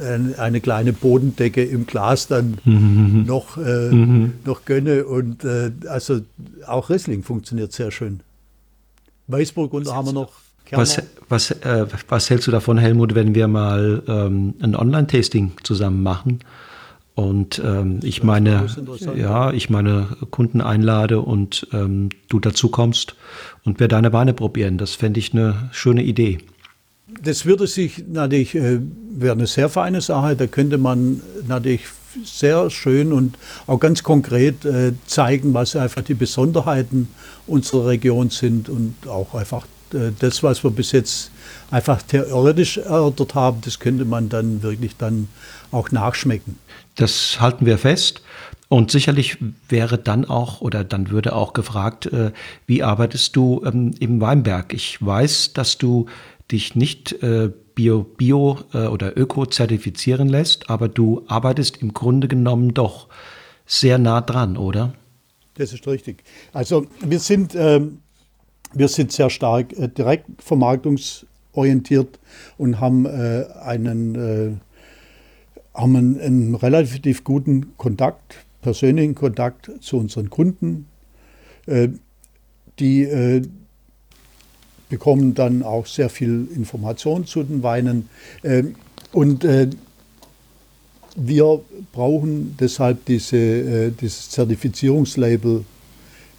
eine, eine kleine Bodendecke im Glas dann mhm. noch, äh, mhm. noch gönne. Und äh, also auch Riesling funktioniert sehr schön. Weißburg und da haben wir noch. Was, was, äh, was hältst du davon, Helmut, wenn wir mal ähm, ein Online-Tasting zusammen machen? Und ähm, ich meine, ja, ich meine Kunden einlade und ähm, du dazu kommst und wir deine Weine probieren. Das fände ich eine schöne Idee. Das würde sich natürlich, äh, wäre eine sehr feine Sache. Da könnte man natürlich sehr schön und auch ganz konkret äh, zeigen, was einfach die Besonderheiten unserer Region sind und auch einfach äh, das, was wir bis jetzt einfach theoretisch erörtert haben, das könnte man dann wirklich dann auch nachschmecken. Das halten wir fest. Und sicherlich wäre dann auch oder dann würde auch gefragt, äh, wie arbeitest du ähm, im Weinberg? Ich weiß, dass du dich nicht äh, Bio, Bio äh, oder Öko zertifizieren lässt, aber du arbeitest im Grunde genommen doch sehr nah dran, oder? Das ist richtig. Also wir sind, ähm, wir sind sehr stark äh, direktvermarktungsorientiert und haben äh, einen äh, haben einen, einen relativ guten Kontakt, persönlichen Kontakt zu unseren Kunden. Äh, die äh, bekommen dann auch sehr viel Information zu den Weinen. Äh, und wir brauchen deshalb diese, dieses Zertifizierungslabel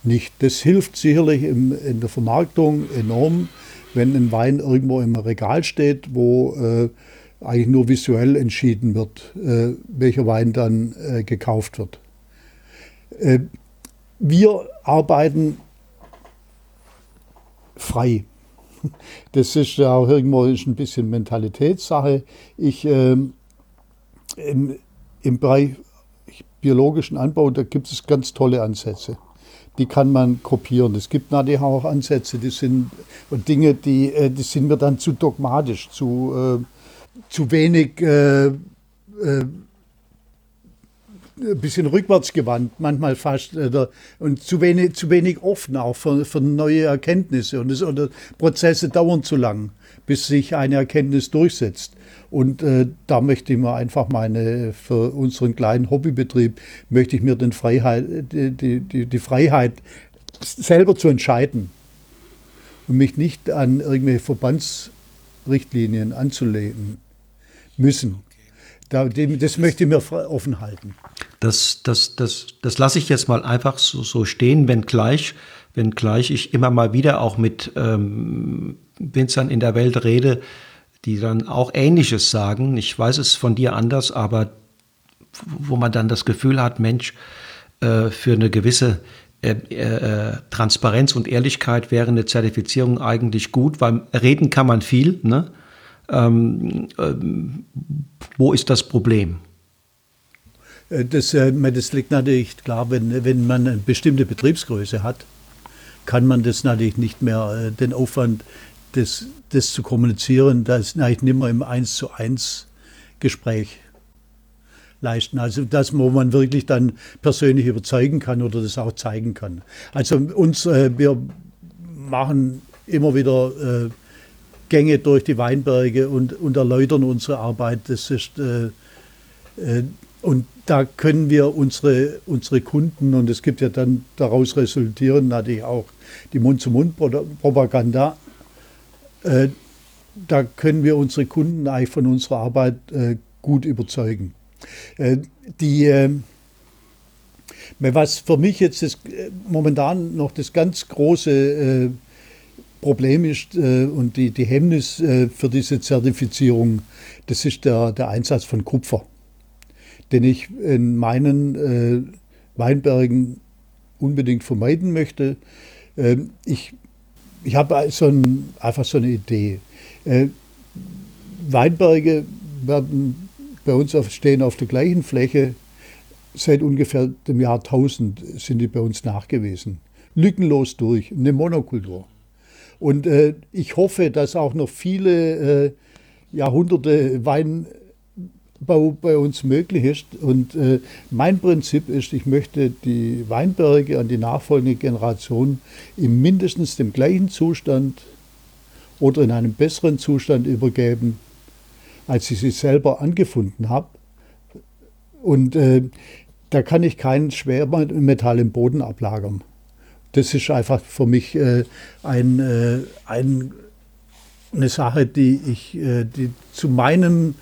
nicht. Das hilft sicherlich in der Vermarktung enorm, wenn ein Wein irgendwo im Regal steht, wo eigentlich nur visuell entschieden wird, äh, welcher Wein dann äh, gekauft wird. Äh, wir arbeiten frei. Das ist ja auch irgendwo ein bisschen Mentalitätssache. Ich, ähm, im, Im Bereich biologischen Anbau, da gibt es ganz tolle Ansätze. Die kann man kopieren. Es gibt natürlich auch Ansätze, die sind und Dinge, die, äh, die sind mir dann zu dogmatisch, zu, äh, zu wenig äh, äh, ein bisschen rückwärts gewandt, manchmal fast äh, und zu wenig, zu wenig offen auch für, für neue Erkenntnisse und es, oder Prozesse dauern zu lang, bis sich eine Erkenntnis durchsetzt. Und äh, da möchte ich mir einfach meine, für unseren kleinen Hobbybetrieb, möchte ich mir den Freiheit, die, die, die Freiheit selber zu entscheiden und mich nicht an irgendwelche Verbandsrichtlinien anzulehnen müssen. Das möchte ich mir offen halten. Das, das, das, das lasse ich jetzt mal einfach so, so stehen, wenngleich, wenngleich ich immer mal wieder auch mit ähm, Winzern in der Welt rede, die dann auch Ähnliches sagen. Ich weiß es von dir anders, aber wo man dann das Gefühl hat, Mensch, äh, für eine gewisse äh, äh, Transparenz und Ehrlichkeit wäre eine Zertifizierung eigentlich gut, weil reden kann man viel. Ne? Ähm, ähm, wo ist das Problem? Äh, das, äh, das liegt natürlich klar, wenn, wenn man eine bestimmte Betriebsgröße hat, kann man das natürlich nicht mehr, den Aufwand, das, das zu kommunizieren, das ist natürlich nicht mehr im 1 zu 1 Gespräch leisten. Also das, wo man wirklich dann persönlich überzeugen kann oder das auch zeigen kann. Also uns, wir machen immer wieder Gänge durch die Weinberge und, und erläutern unsere Arbeit. Das ist, äh, äh, und da können wir unsere, unsere Kunden, und es gibt ja dann daraus resultieren natürlich auch die Mund-zu-Mund-Propaganda, äh, da können wir unsere Kunden eigentlich von unserer Arbeit äh, gut überzeugen. Äh, die, äh, was für mich jetzt das, momentan noch das ganz große Problem ist äh, und die, die Hemmnis äh, für diese Zertifizierung, das ist der, der Einsatz von Kupfer, den ich in meinen äh, Weinbergen unbedingt vermeiden möchte. Ähm, ich ich habe so ein, einfach so eine Idee. Äh, Weinberge werden bei uns auf, stehen auf der gleichen Fläche. Seit ungefähr dem Jahr 1000 sind die bei uns nachgewiesen. Lückenlos durch, eine Monokultur. Und äh, ich hoffe, dass auch noch viele äh, Jahrhunderte Weinbau bei uns möglich ist. Und äh, mein Prinzip ist, ich möchte die Weinberge an die nachfolgende Generation in mindestens dem gleichen Zustand oder in einem besseren Zustand übergeben, als ich sie selber angefunden habe. Und äh, da kann ich kein Schwermetall im Boden ablagern das ist einfach für mich äh, ein, äh, ein, eine Sache, die ich äh, die zu meinem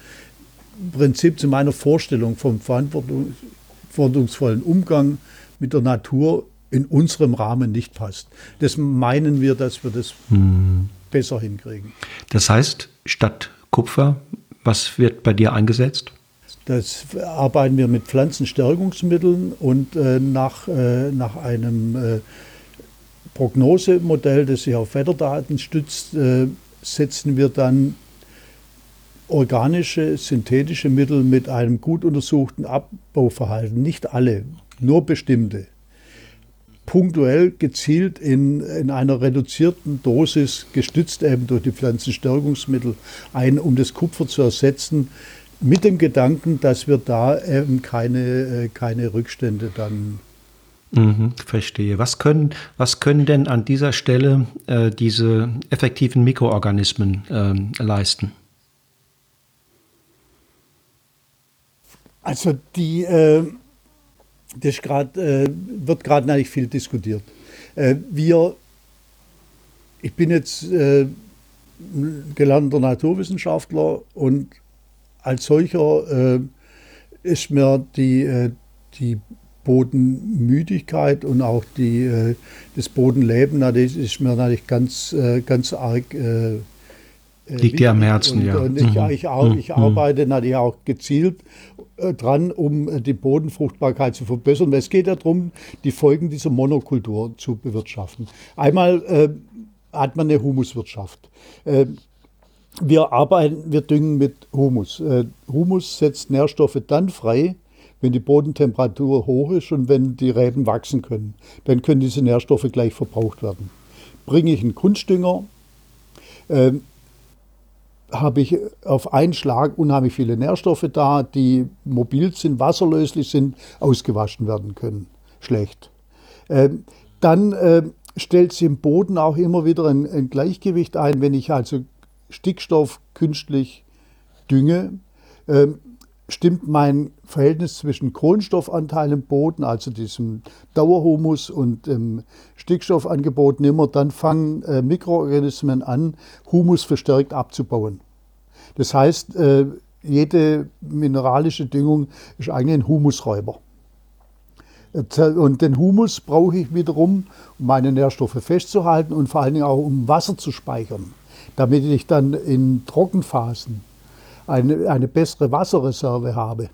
Prinzip, zu meiner Vorstellung vom verantwortungsvollen Umgang mit der Natur in unserem Rahmen nicht passt. Das meinen wir, dass wir das hm. besser hinkriegen. Das heißt, statt Kupfer, was wird bei dir eingesetzt? Das arbeiten wir mit Pflanzenstärkungsmitteln und äh, nach, äh, nach einem äh, Prognosemodell, das sich auf Wetterdaten stützt, äh, setzen wir dann organische, synthetische Mittel mit einem gut untersuchten Abbauverhalten, nicht alle, nur bestimmte, punktuell gezielt in, in einer reduzierten Dosis, gestützt eben durch die Pflanzenstärkungsmittel, ein, um das Kupfer zu ersetzen, mit dem Gedanken, dass wir da eben keine, äh, keine Rückstände dann Mhm, verstehe. Was können, was können denn an dieser Stelle äh, diese effektiven Mikroorganismen äh, leisten? Also die, äh, das grad, äh, wird gerade nicht viel diskutiert. Äh, wir, ich bin jetzt äh, gelernter Naturwissenschaftler und als solcher ist mir die, die Bodenmüdigkeit und auch die, äh, das Bodenleben, das ist mir natürlich ganz, äh, ganz arg. Äh, äh Liegt dir am Herzen, und, ja. Und ich, mhm. ich, auch, ich mhm. arbeite natürlich auch gezielt äh, dran, um äh, die Bodenfruchtbarkeit zu verbessern. Weil es geht ja darum, die Folgen dieser Monokultur zu bewirtschaften. Einmal hat man eine Humuswirtschaft. wir arbeiten, wir düngen mit Humus. Humus setzt Nährstoffe dann frei, wenn die Bodentemperatur hoch ist und wenn die Reben wachsen können. Dann können diese Nährstoffe gleich verbraucht werden. Bringe ich einen Kunstdünger, äh, habe ich auf einen Schlag unheimlich viele Nährstoffe da, die mobil sind, wasserlöslich sind, ausgewaschen werden können. Schlecht. Ähm, dann äh, stellt sie im Boden auch immer wieder ein, ein, Gleichgewicht ein, wenn ich also Stickstoff künstlich dünge. Ähm, stimmt mein Verhältnis zwischen Kohlenstoffanteil im Boden, also diesem Dauerhumus und dem Stickstoffangebot nimmer, dann fangen äh, Mikroorganismen an, Humus verstärkt abzubauen. Das heißt, äh, jede mineralische Düngung ist eigentlich ein Humusräuber. Und den Humus brauche ich wiederum, um meine Nährstoffe festzuhalten und vor allen Dingen auch um Wasser zu speichern, damit ich dann in Trockenphasen eine, eine bessere Wasserreserve habe.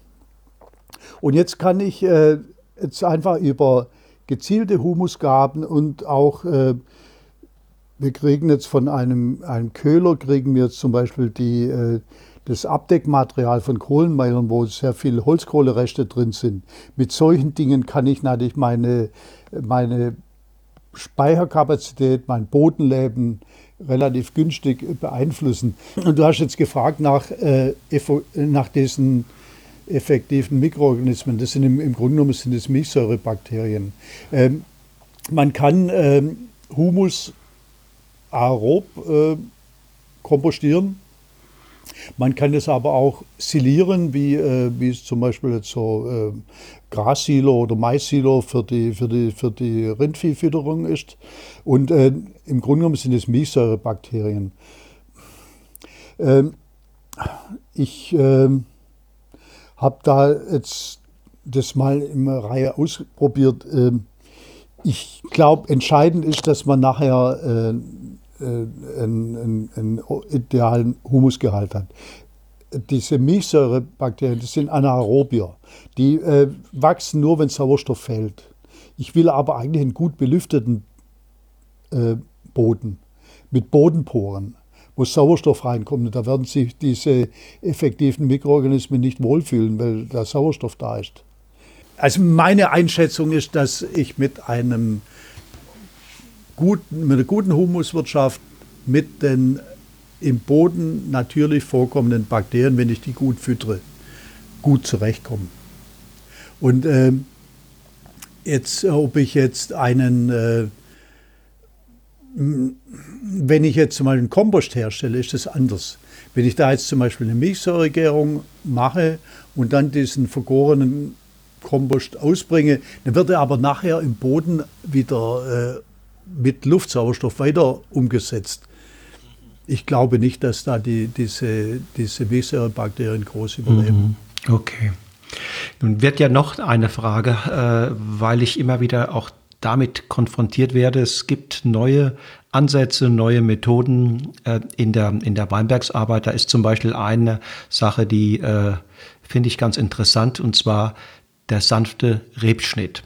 Und jetzt kann ich äh, jetzt einfach über gezielte Humusgaben und auch, äh, wir kriegen jetzt von einem, einem Köhler, kriegen wir jetzt zum Beispiel die, äh, das Abdeckmaterial von Kohlenmeilern, wo sehr viele Holzkohlereste drin sind. Mit solchen Dingen kann ich natürlich meine, meine Speicherkapazität, mein Bodenleben relativ günstig beeinflussen. Und du hast jetzt gefragt nach, äh, nach diesen effektiven Mikroorganismen. Das sind im, im Grunde genommen sind das Milchsäurebakterien. Ähm, man kann ähm, Humus aerob äh, kompostieren. Man kann es aber auch silieren, wie, äh, wie es zum Beispiel jetzt so äh, Grassilo oder Maissilo für die, für die, für die Rindviehfütterung ist. Und äh, im Grunde genommen sind es Milchsäurebakterien. Ähm, ich ähm, habe da jetzt das mal in einer Reihe ausprobiert. Ähm, ich glaube, entscheidend ist, dass man nachher äh, äh, einen, einen, idealen Humusgehalt hat. Diese Milchsäurebakterien, das sind Anaerobier. Die äh, wachsen nur, wenn Sauerstoff fällt. Ich will aber eigentlich einen gut belüfteten äh, Boden mit Bodenporen, wo Sauerstoff reinkommt. Und da werden sich diese effektiven Mikroorganismen nicht wohlfühlen, weil da Sauerstoff da ist. Also meine Einschätzung ist, dass ich mit einem guten, mit einer guten Humuswirtschaft, mit den im Boden natürlich vorkommenden Bakterien, wenn ich die gut füttere, gut zurechtkomme. Und äh, jetzt, ob ich jetzt einen, äh, wenn ich jetzt mal einen Kompost herstelle, ist das anders. Wenn ich da jetzt zum Beispiel eine Milchsäuregärung mache und dann diesen vergorenen Kompost ausbringe, dann wird er aber nachher im Boden wieder äh, mit Luftsauerstoff weiter umgesetzt. Ich glaube nicht, dass da die, diese, diese Milchsäurebakterien groß überleben. Mhm. Okay. Nun wird ja noch eine Frage, äh, weil ich immer wieder auch damit konfrontiert werde. Es gibt neue Ansätze, neue Methoden äh, in, der, in der Weinbergsarbeit. Da ist zum Beispiel eine Sache, die äh, finde ich ganz interessant, und zwar der sanfte Rebschnitt.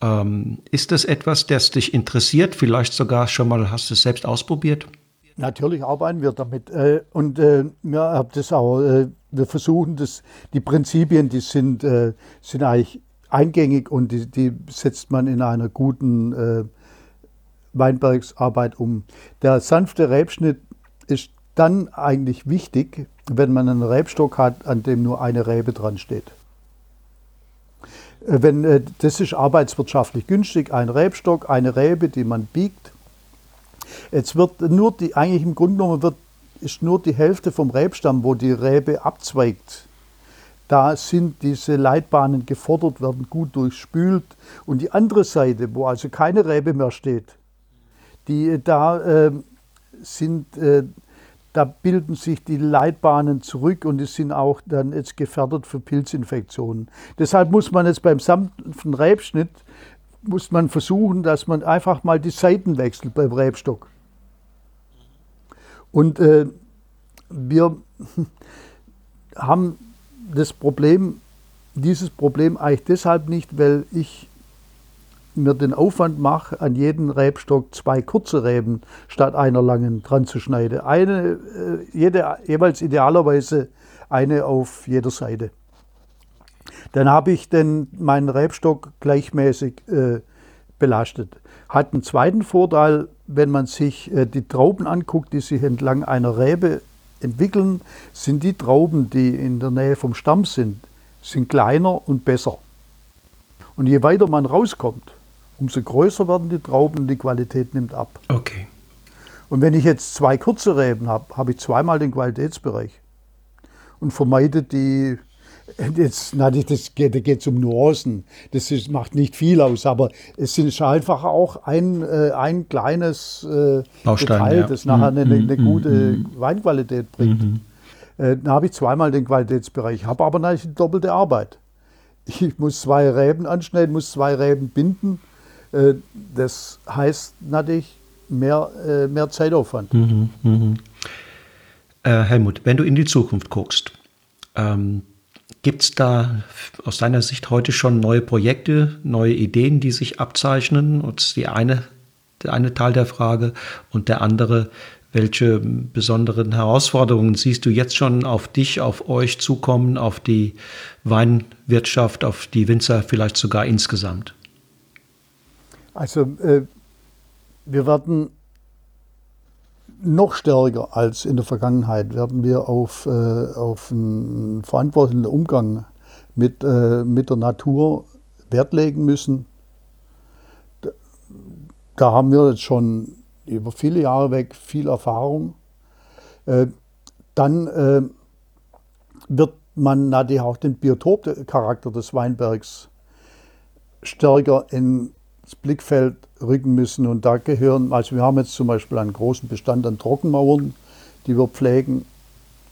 Ähm, ist das etwas, das dich interessiert? Vielleicht sogar schon mal hast du es selbst ausprobiert? Natürlich arbeiten wir damit. Äh, und äh, wir haben das auch, äh, wir versuchen das, die Prinzipien, die sind, sind eigentlich eingängig und die, die setzt man in einer guten Weinbergsarbeit um. Der sanfte Rebschnitt ist dann eigentlich wichtig, wenn man einen Rebstock hat, an dem nur eine Rebe dran steht. Wenn, das ist arbeitswirtschaftlich günstig, ein Rebstock, eine Rebe, die man biegt Jetzt wird nur die, eigentlich im Grunde genommen wird, ist nur die Hälfte vom Rebstamm, wo die Rebe abzweigt. Da sind diese Leitbahnen gefordert, werden gut durchspült. Und die andere Seite, wo also keine Rebe mehr steht, die, da, äh, sind, äh, da bilden sich die Leitbahnen zurück und die sind auch dann jetzt gefährdet für Pilzinfektionen. Deshalb muss man jetzt beim sanften Rebschnitt muss man versuchen, dass man einfach mal die Seiten wechselt beim Rebstock. Und äh, wir haben das Problem, dieses Problem eigentlich deshalb nicht, weil ich mir den Aufwand mache, an jeden Rebstock zwei kurze Reben statt einer langen dran zu schneiden. Eine, äh, jede, jeweils idealerweise eine auf jeder Seite. Dann habe ich den, meinen Rebstock gleichmäßig äh, belastet. Hat einen zweiten Vorteil, wenn man sich äh, die Trauben anguckt, die sich entlang einer Rebe entwickeln, sind die Trauben, die in der Nähe vom Stamm sind, sind kleiner und besser. Und je weiter man rauskommt, umso größer werden die Trauben und die Qualität nimmt ab. Okay. Und wenn ich jetzt zwei kurze Reben habe, habe ich zweimal den Qualitätsbereich und vermeide die Jetzt, na, das geht, da geht es um Nuancen. Das ist, macht nicht viel aus, aber es ist einfach auch ein, äh, ein kleines äh, Baustein, Detail, ja. das nachher eine, eine Mhm, gute mhm. Weinqualität bringt. Äh, dann habe ich zweimal den Qualitätsbereich, habe aber natürlich eine doppelte Arbeit. Ich muss zwei Reben anschneiden, muss zwei Reben binden. Äh, das heißt natürlich mehr, äh, mehr Zeitaufwand. Mhm, mhm. Äh, Helmut, wenn du in die Zukunft guckst, ähm, gibt es da aus deiner Sicht heute schon neue Projekte, neue Ideen, die sich abzeichnen? Und das ist die eine, der eine Teil der Frage. Und der andere, welche besonderen Herausforderungen siehst du jetzt schon auf dich, auf euch zukommen, auf die Weinwirtschaft, auf die Winzer vielleicht sogar insgesamt? Also äh, wir werden noch stärker als in der Vergangenheit werden wir auf, äh, auf einen verantwortlichen Umgang mit, äh, mit der Natur Wert legen müssen. Da, haben wir jetzt schon über viele Jahre weg viel Erfahrung. Äh, dann äh, wird man natürlich auch den Biotopcharakter des Weinbergs stärker ins Blickfeld rücken müssen. Und da gehören, also wir haben jetzt zum Beispiel einen großen Bestand an Trockenmauern, die wir pflegen.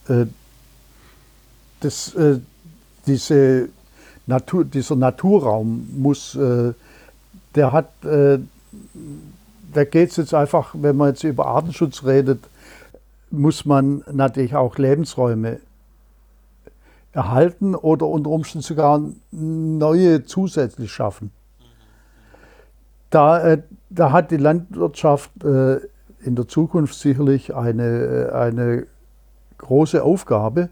Äh, Das, äh, diese Natur, dieser Naturraum muss, äh, der hat, da geht es jetzt einfach, wenn man jetzt über Artenschutz redet, muss man natürlich auch Lebensräume erhalten oder unter Umständen sogar neue zusätzlich schaffen. Da, äh, da hat die Landwirtschaft äh, in der Zukunft sicherlich eine, äh, eine große Aufgabe.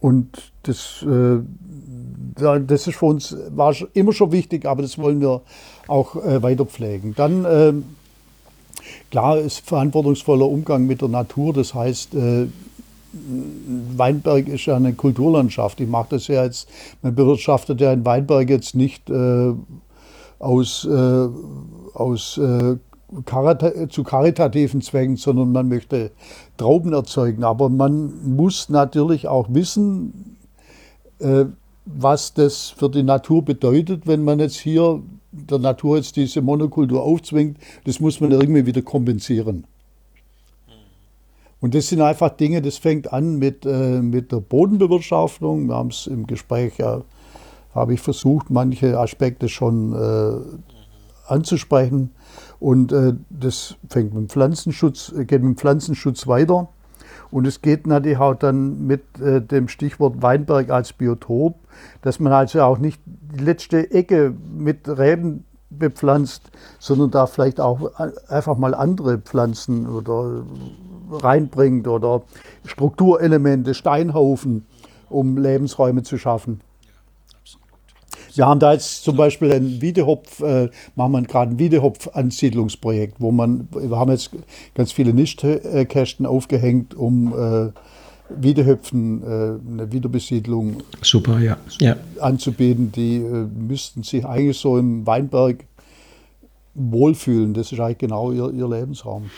Und das, da- das ist für uns war immer schon wichtig, aber das wollen wir auch weiter pflegen. Dann klar ist verantwortungsvoller Umgang mit der Natur. Das heißt, Weinberg ist ja eine Kulturlandschaft. Ich mache das ja jetzt, man bewirtschaftet ja in Weinberg jetzt nicht äh, aus, äh, aus äh, karita zu karitativen Zwecken, sondern man möchte Trauben erzeugen. Aber man muss natürlich auch wissen, äh, was das für die Natur bedeutet, wenn man jetzt hier der Natur jetzt diese Monokultur aufzwingt. Das muss man irgendwie wieder kompensieren. Und das sind einfach Dinge, das fängt an mit, äh, mit der Bodenbewirtschaftung. Wir haben es im Gespräch ja, habe ich versucht, manche Aspekte schon äh, anzusprechen. Und äh, das fängt mit dem Pflanzenschutz, äh, geht mit dem Pflanzenschutz weiter. Und es geht natürlich auch dann mit äh, dem Stichwort Weinberg als Biotop, dass man also auch nicht die letzte Ecke mit Reben bepflanzt, sondern da vielleicht auch einfach mal andere Pflanzen oder reinbringt oder Strukturelemente, Steinhaufen, um Lebensräume zu schaffen. Wir haben da jetzt zum Beispiel ein Wiedehopf, äh, machen wir gerade ein Wiedehopf-Ansiedlungsprojekt, wo man, wir haben jetzt ganz viele Nichtkästen aufgehängt, um äh, Wiedehöpfen, äh, eine Wiederbesiedlung Super, ja. ja. anzubieten. Die äh, müssten sich eigentlich so im Weinberg wohlfühlen. Das ist eigentlich genau ihr, ihr Lebensraum.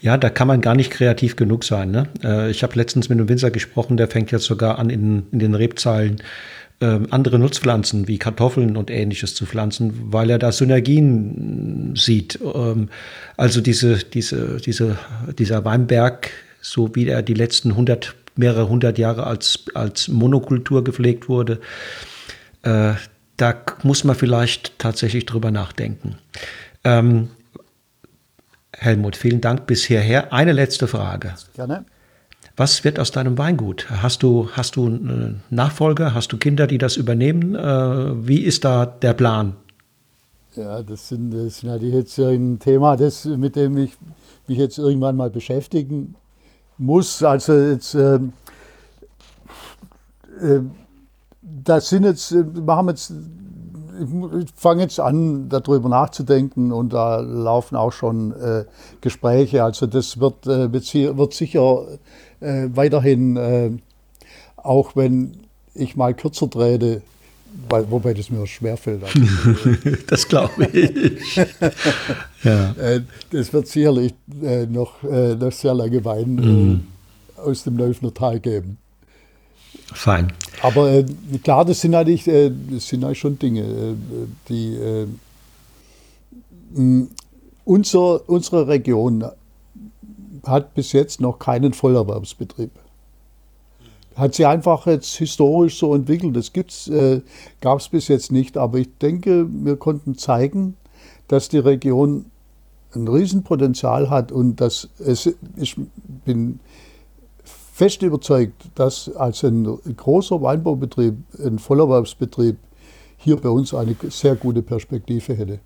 Ja, da kann man gar nicht kreativ genug sein. Ne? Äh, ich habe letztens mit einem Winzer gesprochen, der fängt jetzt sogar an, in, in den Rebzeilen ähm, andere Nutzpflanzen wie Kartoffeln und ähnliches zu pflanzen, weil er da Synergien äh, sieht. Ähm, also diese, diese, diese, dieser Weinberg, so wie er die letzten hundert, mehrere hundert Jahre als, als Monokultur gepflegt wurde, äh, da muss man vielleicht tatsächlich drüber nachdenken. Ähm, Helmut, vielen Dank bis hierher. Eine letzte Frage. Gerne. Was wird aus deinem Weingut? Hast du, hast du einen Nachfolger? Hast du Kinder, die das übernehmen? Äh, wie ist da der Plan? Ja, das, sind, das ist natürlich jetzt ein Thema, das, mit dem ich mich jetzt irgendwann mal beschäftigen muss. Also jetzt, ähm, äh, das sind jetzt, äh, wir haben jetzt ich fange jetzt an, darüber nachzudenken und da laufen auch schon äh, Gespräche. Also das wird, äh, wird sicher äh, weiterhin, äh, auch wenn ich mal kürzer trete, weil, wobei das mir schwerfällt. Also, das glaube ich. ja. Äh, das wird sicherlich noch, noch sehr lange Wein mm. aus dem Neufner Tal geben. Fein. Aber äh, klar, das sind eigentlich, äh, das sind eigentlich schon Dinge, äh, die äh, unser, unsere Region hat bis jetzt noch keinen Vollerwerbsbetrieb. Hat sie einfach jetzt historisch so entwickelt. Das äh, gab es bis jetzt nicht. Aber ich denke, wir konnten zeigen, dass die Region ein Riesenpotenzial hat und dass es, ich bin fest überzeugt, dass als ein großer Weinbaubetrieb, ein Vollerwerbsbetrieb hier bei uns eine sehr gute Perspektive hätte.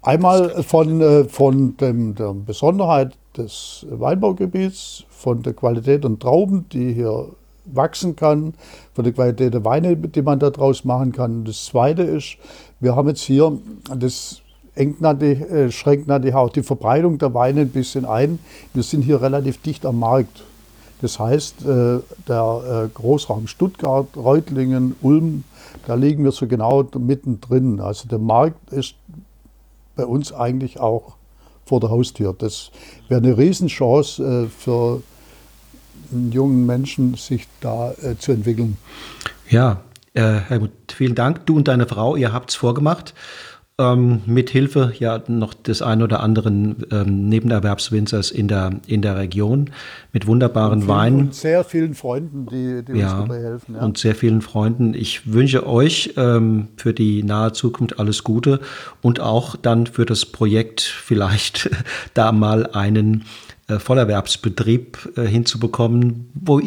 Einmal von, äh, von dem, der Besonderheit des Weinbaugebiets, von der Qualität der Trauben, die hier wachsen kann, von der Qualität der Weine, die man daraus machen kann. Das Zweite ist, wir haben jetzt hier, das engt natürlich, äh, schränkt natürlich auch die Verbreitung der Weine ein bisschen ein. Wir sind hier relativ dicht am Markt. Das heißt, äh, der äh, Großraum Stuttgart, Reutlingen, Ulm, da liegen wir so genau mittendrin. Also der Markt ist bei uns eigentlich auch vor der Haustür. Das wäre eine Riesenchance äh, für einen jungen Menschen, sich da zu entwickeln. Ja, Helmut, vielen Dank. Du und deine Frau, ihr habt es vorgemacht ähm, mit Hilfe ja noch des ein oder anderen ähm, Nebenerwerbswinzers in der, in der Region mit wunderbaren und Weinen. Und sehr vielen Freunden, die, die ja, uns dabei helfen. Ja. Und sehr vielen Freunden. Ich wünsche euch ähm, für die nahe Zukunft alles Gute und auch dann für das Projekt vielleicht da mal einen äh, Vollerwerbsbetrieb äh, hinzubekommen, wo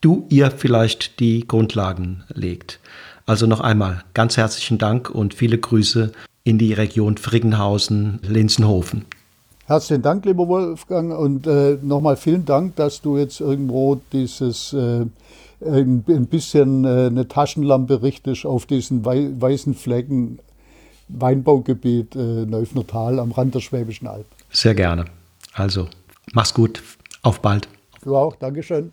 du ihr vielleicht die Grundlagen legt. Also noch einmal ganz herzlichen Dank und viele Grüße in die Region Frickenhausen, Linzenhofen. Herzlichen Dank, lieber Wolfgang, und äh, nochmal vielen Dank, dass du jetzt irgendwo dieses äh, ein, bisschen äh, eine Taschenlampe richtest auf diesen wei weißen Flecken Weinbaugebiet äh, Neufner Tal am Rand der Schwäbischen Alb. Sehr gerne. Also, mach's gut. Auf bald. Du auch. Dankeschön.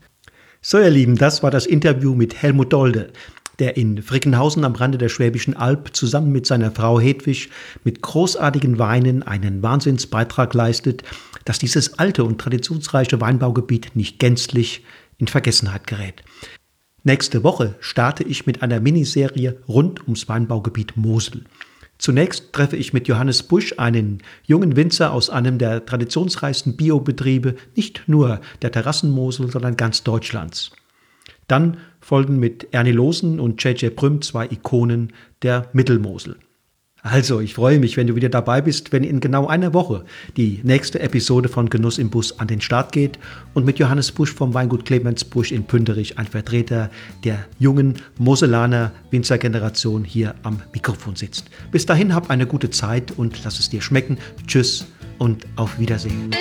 So, ihr Lieben, das war das Interview mit Helmut Dolde der in Frickenhausen am Rande der Schwäbischen Alb zusammen mit seiner Frau Hedwig mit großartigen Weinen einen Wahnsinnsbeitrag leistet, dass dieses alte und traditionsreiche Weinbaugebiet nicht gänzlich in Vergessenheit gerät. Nächste Woche starte ich mit einer Miniserie rund ums Weinbaugebiet Mosel. Zunächst treffe ich mit Johannes Busch einen jungen Winzer aus einem der traditionsreichsten Biobetriebe nicht nur der Terrassenmosel, sondern ganz Deutschlands. Dann folgen mit Ernie Losen und JJ Prüm zwei Ikonen der Mittelmosel. Also, ich freue mich, wenn du wieder dabei bist, wenn in genau einer Woche die nächste Episode von Genuss im Bus an den Start geht und mit Johannes Busch vom Weingut Clemens Busch in Pünderich, ein Vertreter der jungen Moselaner Winzergeneration, hier am Mikrofon sitzt. Bis dahin hab eine gute Zeit und lass es dir schmecken. Tschüss und auf Wiedersehen.